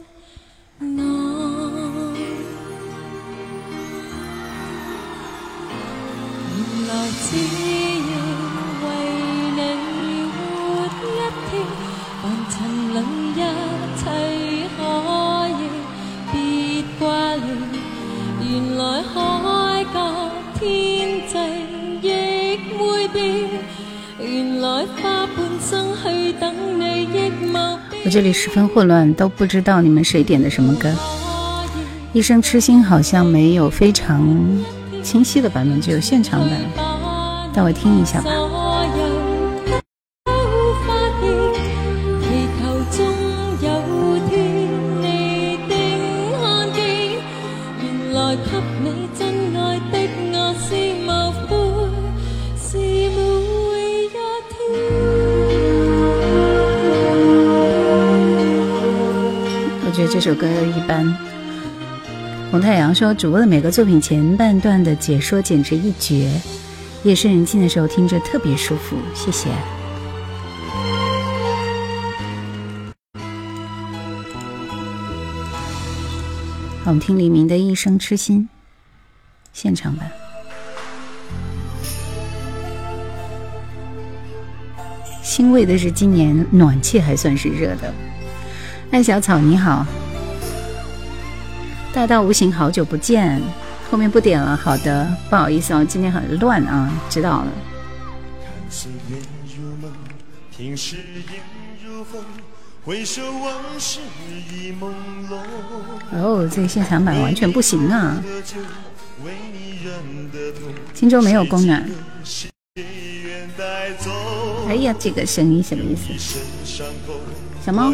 Speaker 1: 十分混乱，都不知道你们谁点的什么歌。一生痴心好像没有非常清晰的版本，只有现场版，带我听一下吧。首歌一般。红太阳说：“主播的每个作品前半段的解说简直一绝，夜深人静的时候听着特别舒服。”谢谢。我们听黎明的《一生痴心》现场版。欣慰的是，今年暖气还算是热的。艾小草你好，大道无形，好久不见，后面不点了。好的，不好意思哦，今天很乱啊，知道了。哦，这个现场版完全不行啊！
Speaker 4: 荆州没有供暖。哎呀，这个声音什么意思？小猫。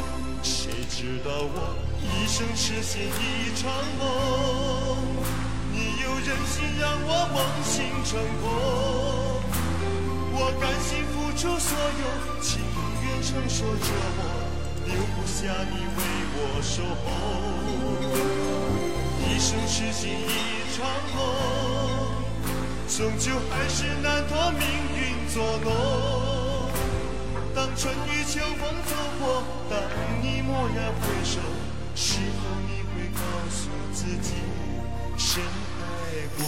Speaker 4: 一生痴心一场梦，你又忍心让我梦醒成空？我甘心付出所有，情愿承受折磨，留不下你为我守候。一生痴心一场梦，终究还是难脱命运作弄。当春雨秋风走过，当你蓦然回首，是否你会告诉自己深爱过？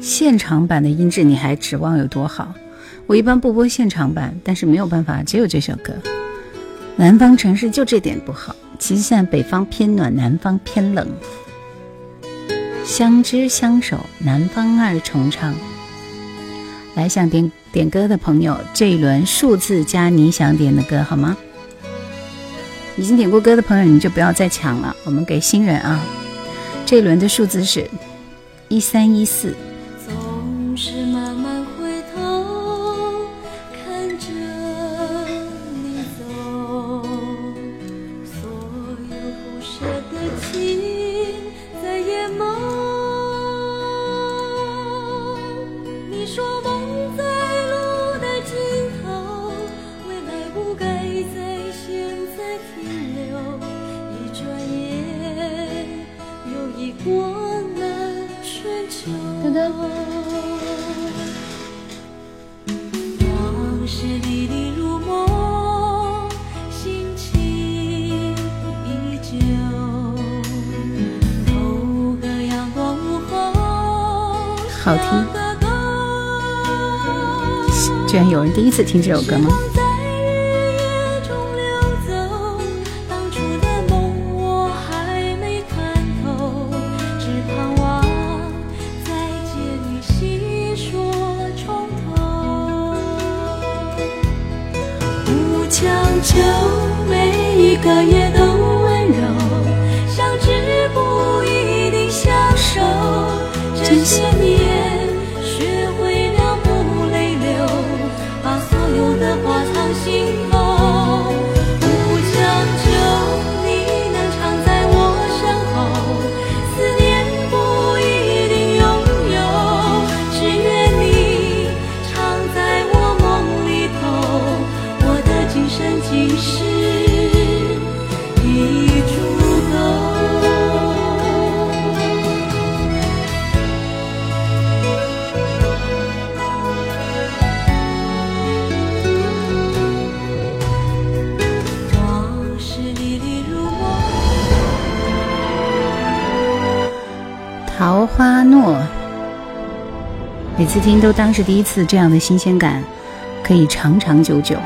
Speaker 4: 现场版的音质你还指望有多好？我一般不播现场版，但是没有办法，只有这首歌。南方城市就这点不好，其实现在北方偏暖，南方偏冷。相知相守，南方二重唱。来想点点歌的朋友，这一轮数字加你想点的歌好吗？已经点过歌的朋友，你就不要再抢了，我们给新人啊。这一轮的数字是一三一四。次听这首歌吗？次听都当是第一次，这样的新鲜感可以长长久久。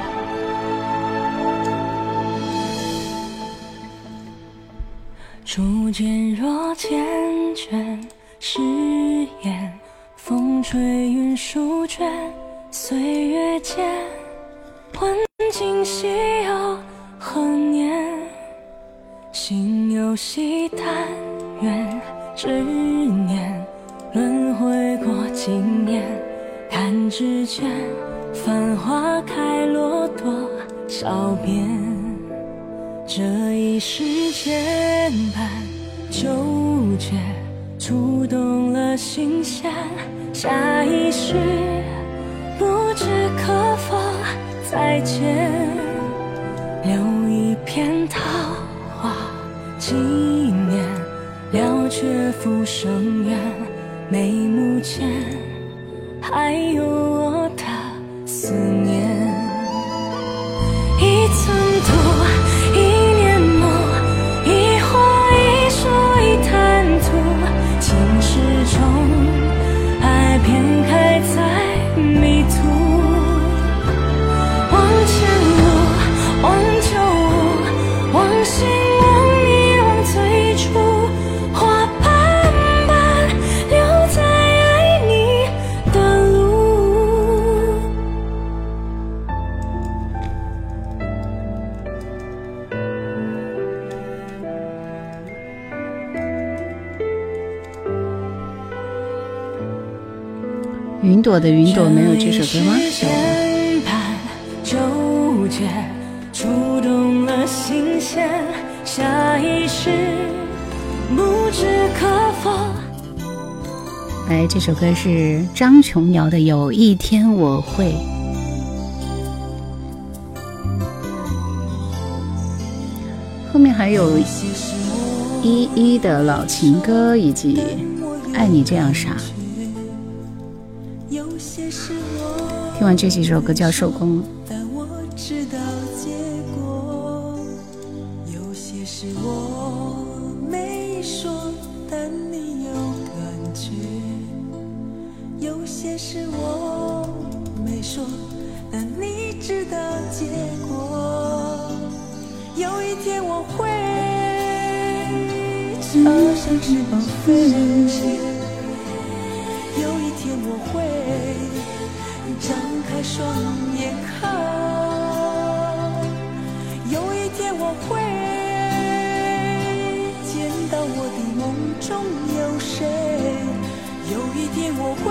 Speaker 1: 是吗？
Speaker 4: 键纠结，触动了心弦，下不知可否。
Speaker 1: 来，这首歌是张琼瑶的《有一天我会》。后面还有依依的老情歌以及爱你这样傻。有些事我听完这几首歌就要收工了。
Speaker 3: 但我知道结果。有些双眼看，有一天我会见到我的梦中有谁，有一天我会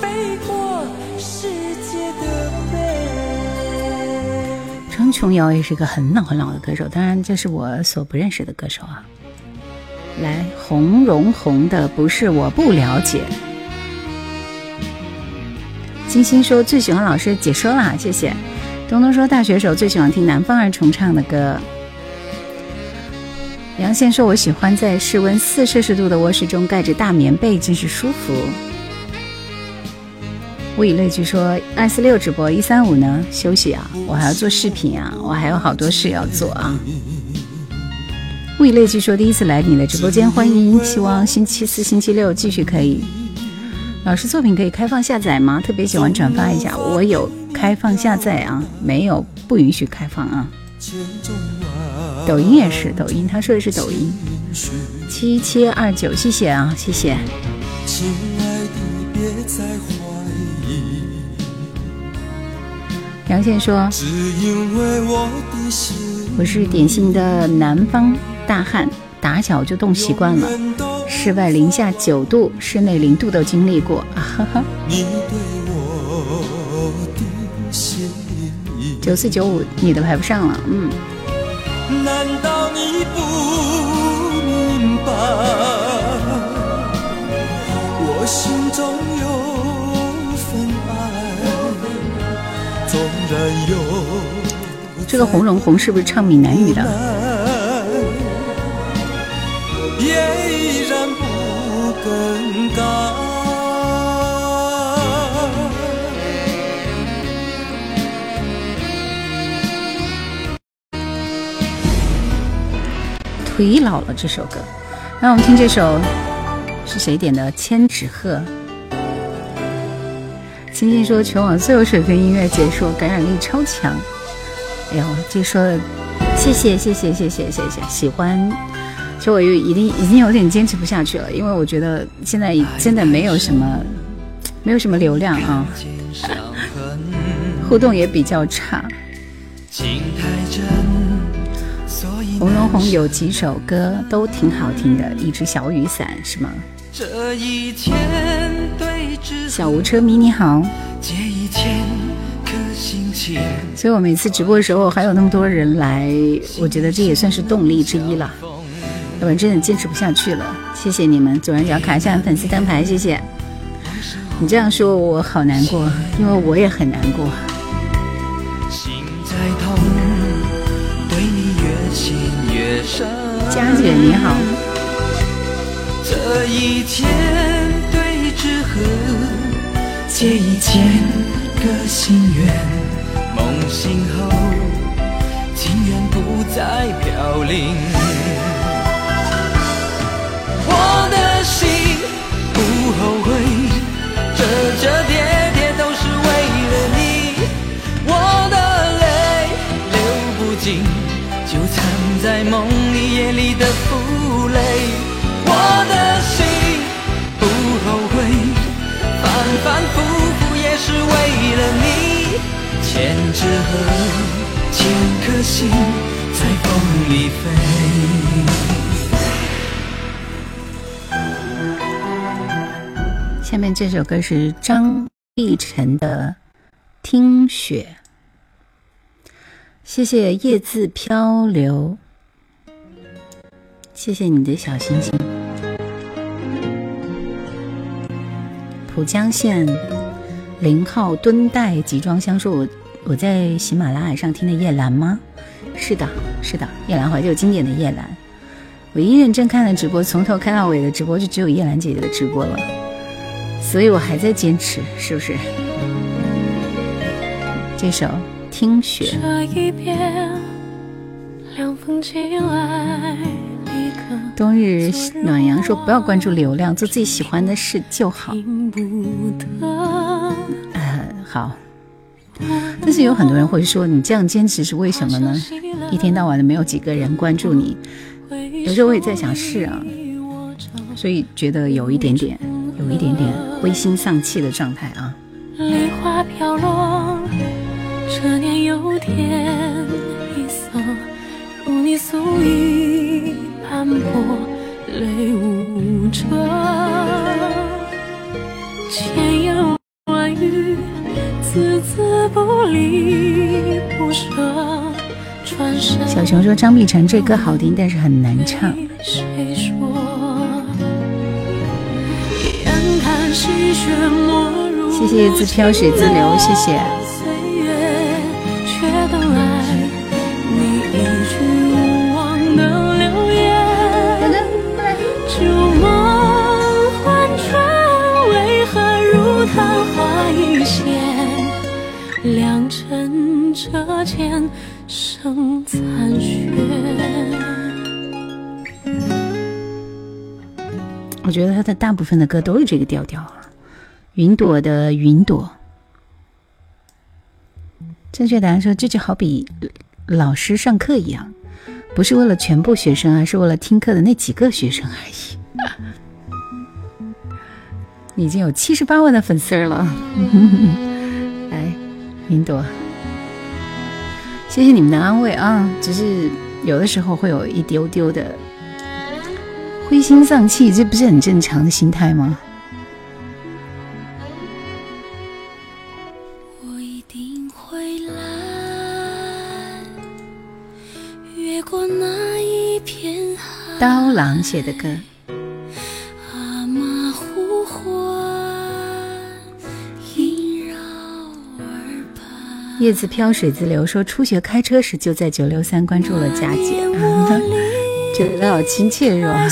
Speaker 3: 飞过世界的背。
Speaker 1: 张琼瑶也是个很老很老的歌手，当然这是我所不认识的歌手啊。来，红荣红的不是我不了解。金星说最喜欢老师解说啦，谢谢。东东说大学时候最喜欢听南方二重唱的歌。杨宪说我喜欢在室温四摄氏度的卧室中盖着大棉被，真是舒服。物以类聚说二四六直播，一三五呢休息啊，我还要做视频啊，我还有好多事要做啊。物以类聚说第一次来你的直播间，欢迎，希望星期四、星期六继续可以。老师作品可以开放下载吗？特别喜欢转发一下，我有开放下载啊，没有不允许开放啊。抖音也是抖音，他说的是抖音。七七二九，谢谢啊，谢谢。
Speaker 6: 亲爱的，别再怀疑，
Speaker 1: 杨倩说
Speaker 6: 只因为我的心
Speaker 1: 我是典型的南方大汉，打小就冻习惯了，室外零下九度，室内零度都经历过。啊哈哈。九四九五，你的排不上了，嗯。
Speaker 6: 难道你不明白？我心中有份爱，纵然有
Speaker 1: 这个红荣红是不是唱闽南语的？腿老了这首歌，那我们听这首是谁点的？千纸鹤。星星说全网最有水平音乐解说，感染力超强。哎呦，这说的，谢谢谢谢谢谢谢谢，喜欢。其实我又已经已经有点坚持不下去了，因为我觉得现在真的没有什么没有什么流量啊，[LAUGHS] 互动也比较差。红荣红有几首歌都挺好听的，一只小雨伞是吗？
Speaker 3: 这一天对峙
Speaker 1: 小吴车迷你好，所以我每次直播的时候还有那么多人来，我觉得这也算是动力之一了，要不然真的坚持不下去了。谢谢你们，左上角卡一下粉丝灯牌，谢谢。你这样说我好难过，因为我也很难过。佳姐你好，
Speaker 3: 这一天对峙和借一千个心愿，梦醒后情缘不再飘零。我的心不后悔，折折叠叠都是为了你。我的泪流不尽，就藏在梦的负累。我的心不后悔，反反复复也是为了你。千纸鹤，千颗心在风里飞。
Speaker 1: 下面这首歌是张碧晨的《听雪》，谢谢叶字漂流，谢谢你的小星星。浦江县零号敦代集装箱说：“我我在喜马拉雅上听的叶兰吗？是的，是的，叶兰怀旧经典的叶兰。唯一认真看的直播，从头看到尾的直播就只有叶兰姐姐的直播了，所以我还在坚持，是不是？这首《听雪》。冬日暖阳说：“不要关注流量，做自己喜欢的事就好。”呃，好。但是有很多人会说：“你这样坚持是为什么呢？一天到晚的没有几个人关注你。”有时候我也在想，是啊，所以觉得有一点点，有一点点灰心丧气的状态啊。
Speaker 4: 梨花飘落，这年又添一色，如你素衣斑驳，泪无遮。千言万语，字字不离不舍。
Speaker 1: 小熊说：“张碧晨这歌好听，但是很难唱。”谢谢自飘水自流，谢谢。
Speaker 4: 辰折剑。生残雪。
Speaker 1: 我觉得他的大部分的歌都是这个调调啊。云朵的云朵，正确答案说这就好比老师上课一样，不是为了全部学生，而是为了听课的那几个学生而已。[LAUGHS] 已经有七十八万的粉丝了，来，[LAUGHS] [LAUGHS] 云朵。谢谢你们的安慰啊，只是有的时候会有一丢丢的灰心丧气，这不是很正常的心态吗？
Speaker 4: 我一定会来，越过那一片。
Speaker 1: 刀郎写的歌。叶子飘，水自流。说初学开车时就在九六三关注了佳姐，[LAUGHS] 觉得好亲切是吧？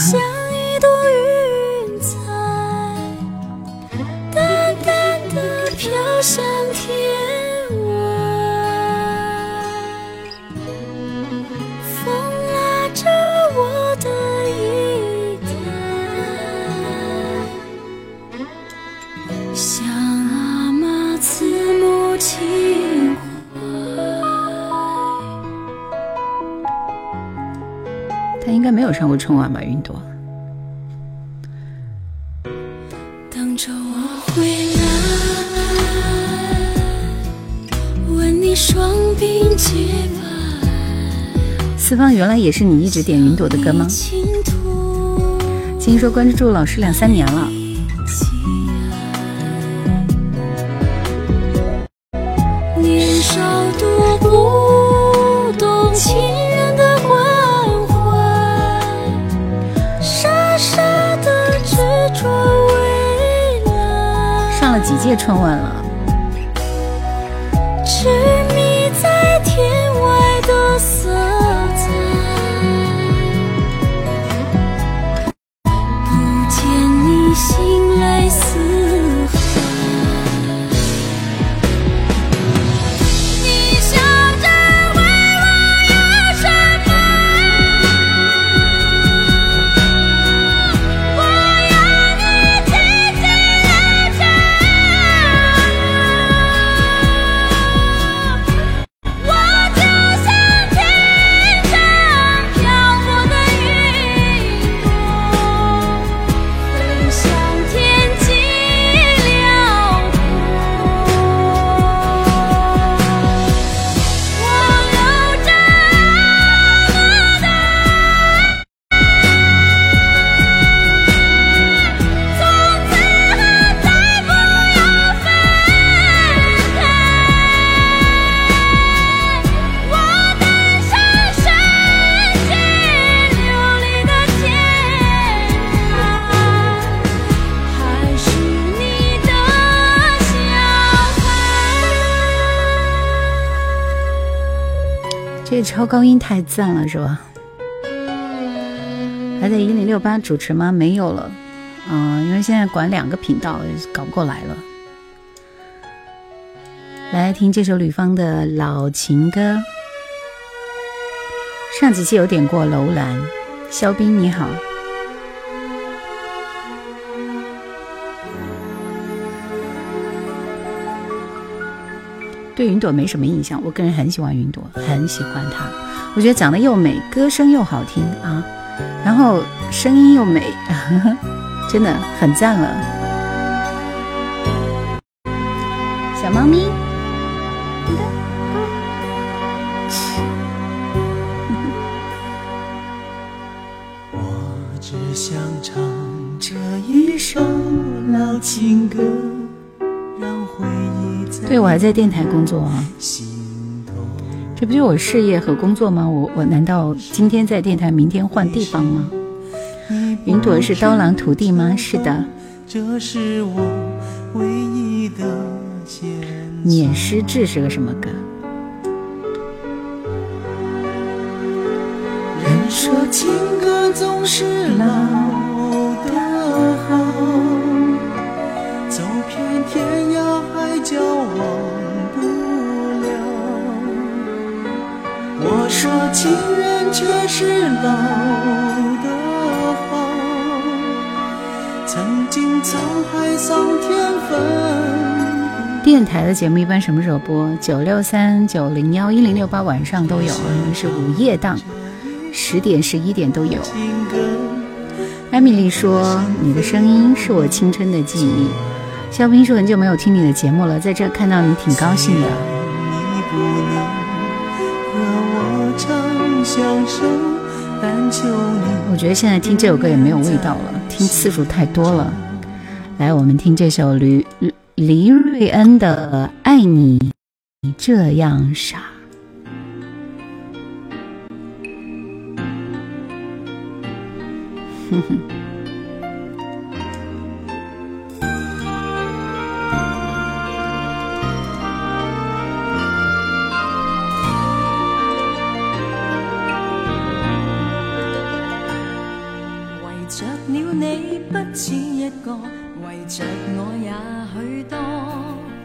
Speaker 1: 没有上过春晚吧，云朵。
Speaker 4: 等着我回来，吻你双鬓洁白。
Speaker 1: 四方原来也是你一直点云朵的歌吗？听说关注老师两三年了。
Speaker 4: 音太赞了，是吧？还在一零六八主持吗？没有了，嗯，因为现在管两个频道，搞不过来了。来听这首吕方的老情歌。上几期有点过楼兰，肖斌你好。对云朵没什么印象，我个人很喜欢云朵，很喜欢她。我觉得长得又美，歌声又好听啊，然后声音又美，[LAUGHS] 真的很赞了。小猫咪。我还在电台工作啊。这不就我事业和工作吗？我我难道今天在电台，明天换地方吗？云朵是刀郎徒弟吗？是的。碾失志是个什么歌？
Speaker 3: 人说情歌总是老说情人却是老的好，曾经沧海桑田分。
Speaker 4: 电台的节目一般什么时候播？九六三九零幺一零六八晚上都有，是午夜档，十点十一点都有。艾米丽说：“你的声音是我青春的记忆。”肖斌说很久没有听你的节目了，在这看到你挺高兴的。我觉得现在听这首歌也没有味道了，听次数太多了。来，我们听这首黎黎瑞恩的《爱你这样傻》。哼哼。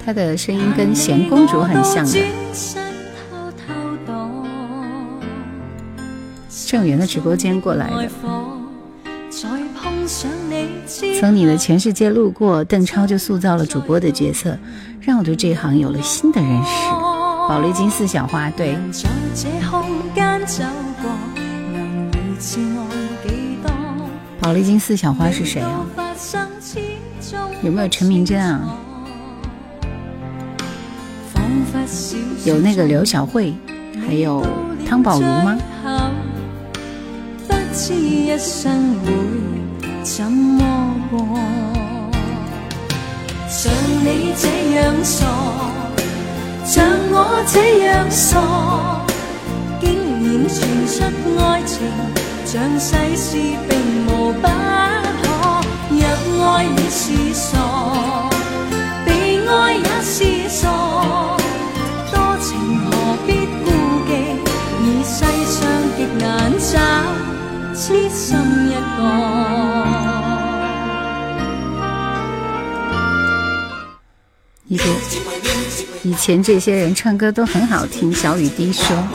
Speaker 4: 她的声音跟贤公主很像的。郑源的直播间过来的。从你的全世界路过，邓超就塑造了主播的角色，让我对这一行有了新的认识。宝丽金四小花，对。宝丽金四小花是谁啊？有没有陈明真啊？有那个刘小慧，还有汤宝如吗？像你这样傻，像我这样傻，竟然传出爱情，像世事并无不可。若爱你是傻，被爱也是傻。以前以前这些人唱歌都很好听。小雨滴说：“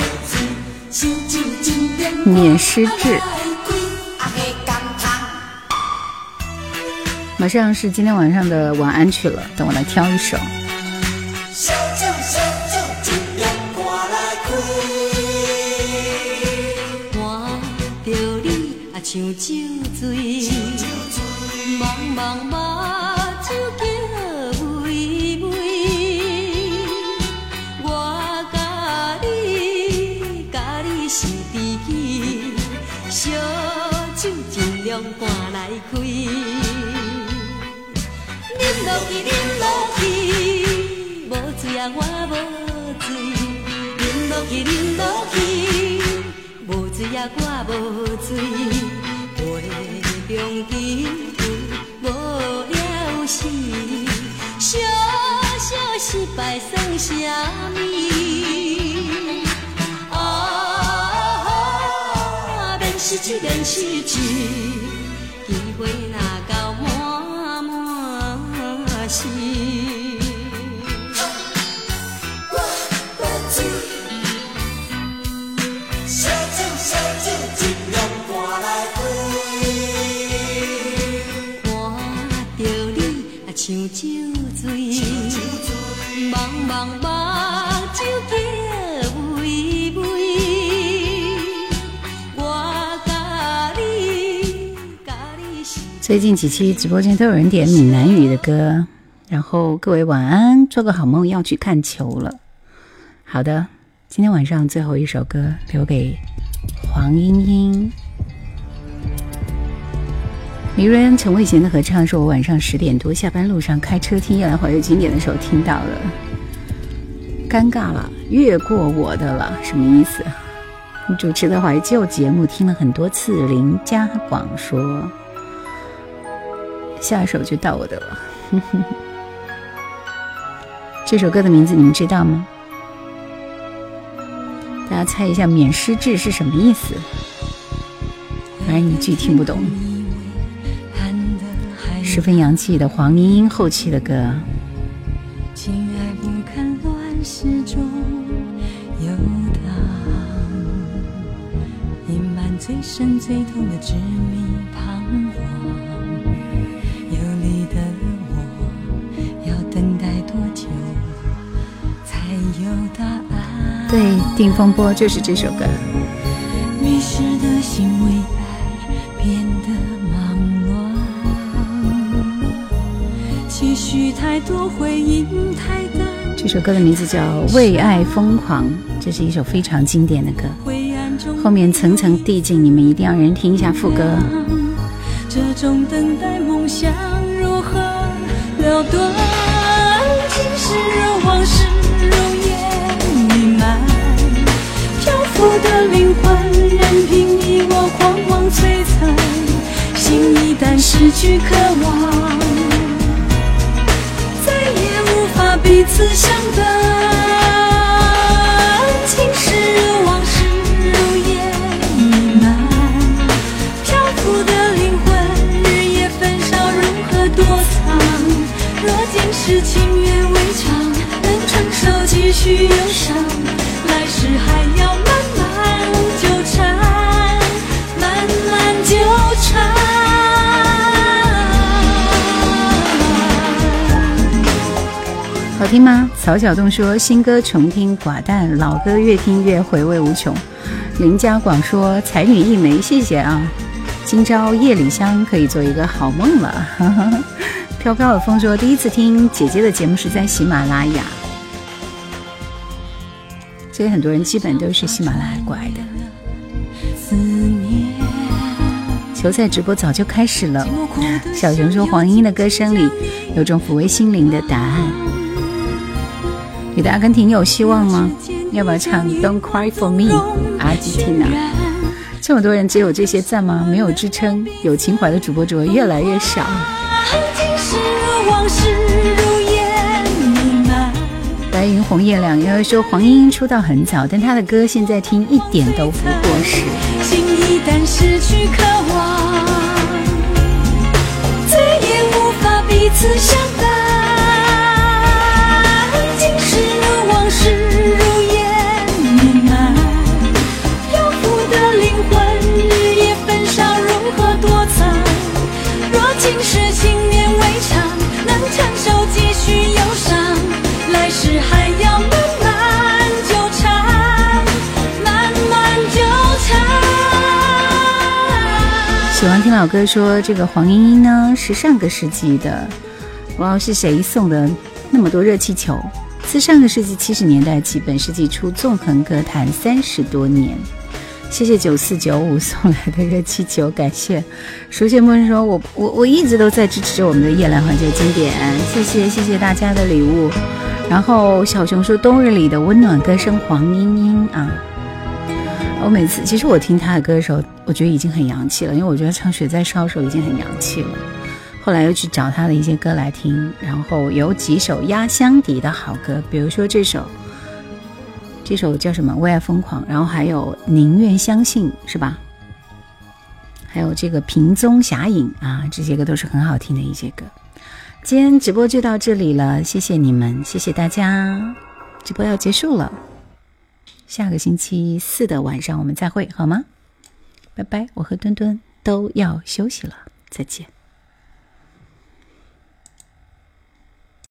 Speaker 4: 免失智。”马上是今天晚上的晚安曲了，等我来挑一首。去，饮落去，无醉啊我无醉。饮落去，饮落去，无醉啊我无醉。中间无了时，小小失败算什么？啊！失去认识机会茫茫目睭叫微微。我甲你，甲你是。
Speaker 1: 最近几期直播间都有人点闽南语的歌，然后各位晚安，做个好梦，要去看球了。好的，今天晚上最后一首歌留给黄莺莺。黎瑞恩、陈慧娴的合唱是我晚上十点多下班路上开车听《夜来怀旧经典》的时候听到的。尴尬了，越过我的了，什么意思？主持的怀旧节目听了很多次，林家广说。下一首就到我的了。[LAUGHS] 这首歌的名字你们知道吗？大家猜一下“免失智”是什么意思？反正一句听不懂。十分洋气的黄莺莺后期的歌。
Speaker 4: 情爱不堪乱世中游荡，隐瞒最深最痛的执迷彷徨。游离的我，要等待多久才有答案？
Speaker 1: 对，定风波就是这首歌。
Speaker 4: 迷失的心为爱变得忙乱，期许太多，回应太淡。
Speaker 1: 这首歌的名字叫《为爱疯狂》，这是一首非常经典的歌。
Speaker 4: 灰暗中
Speaker 1: 后面层层递进，你们一定要人听一下副歌。
Speaker 4: 这种等待梦想如何了断？今世往事如烟弥漫，漂浮的灵魂任凭你我狂妄摧残，心一旦失去渴望，彼此相伴。今世往事如烟弥漫。漂浮的灵魂，日夜焚烧，如何躲藏？若今世情缘未长，能承受几许忧伤，来世还要
Speaker 1: 好听吗？曹小栋说新歌重听寡淡，老歌越听越回味无穷。林家广说才女一枚，谢谢啊。今朝夜里香可以做一个好梦了。[LAUGHS] 飘飘的风说第一次听姐姐的节目是在喜马拉雅，所以很多人基本都是喜马拉雅过来的。球赛直播早就开始了。小熊说黄莺的歌声里有种抚慰心灵的答案。你的阿根廷有希望吗？要不要唱《Don't Cry for Me》？阿吉缇娜，这么多人只有这些赞吗？没有支撑，有情怀的主播只会越来越少。白云红叶两，因为说黄莺莺出道很早，但她的歌现在听一点都不过时。
Speaker 4: 心一旦失去渴望，再也无法彼此相伴。
Speaker 1: 老哥说这个黄莺莺呢是上个世纪的，哇，是谁送的那么多热气球？自上个世纪七十年代起，本世纪初纵横歌坛三十多年。谢谢九四九五送来的热气球，感谢。熟悉陌生说，我我我一直都在支持我们的夜来环球经典，谢谢谢谢大家的礼物。然后小熊说，冬日里的温暖歌声，黄莺莺啊。我每次其实我听他的歌的时候，我觉得已经很洋气了，因为我觉得唱《雪在烧》的时候已经很洋气了。后来又去找他的一些歌来听，然后有几首压箱底的好歌，比如说这首，这首叫什么《为爱疯狂》，然后还有《宁愿相信》，是吧？还有这个平踪侠影啊，这些歌都是很好听的一些歌。今天直播就到这里了，谢谢你们，谢谢大家，直播要结束了，下个星期四的晚上我们再会好吗？拜拜，我和墩墩都要休息了，再见。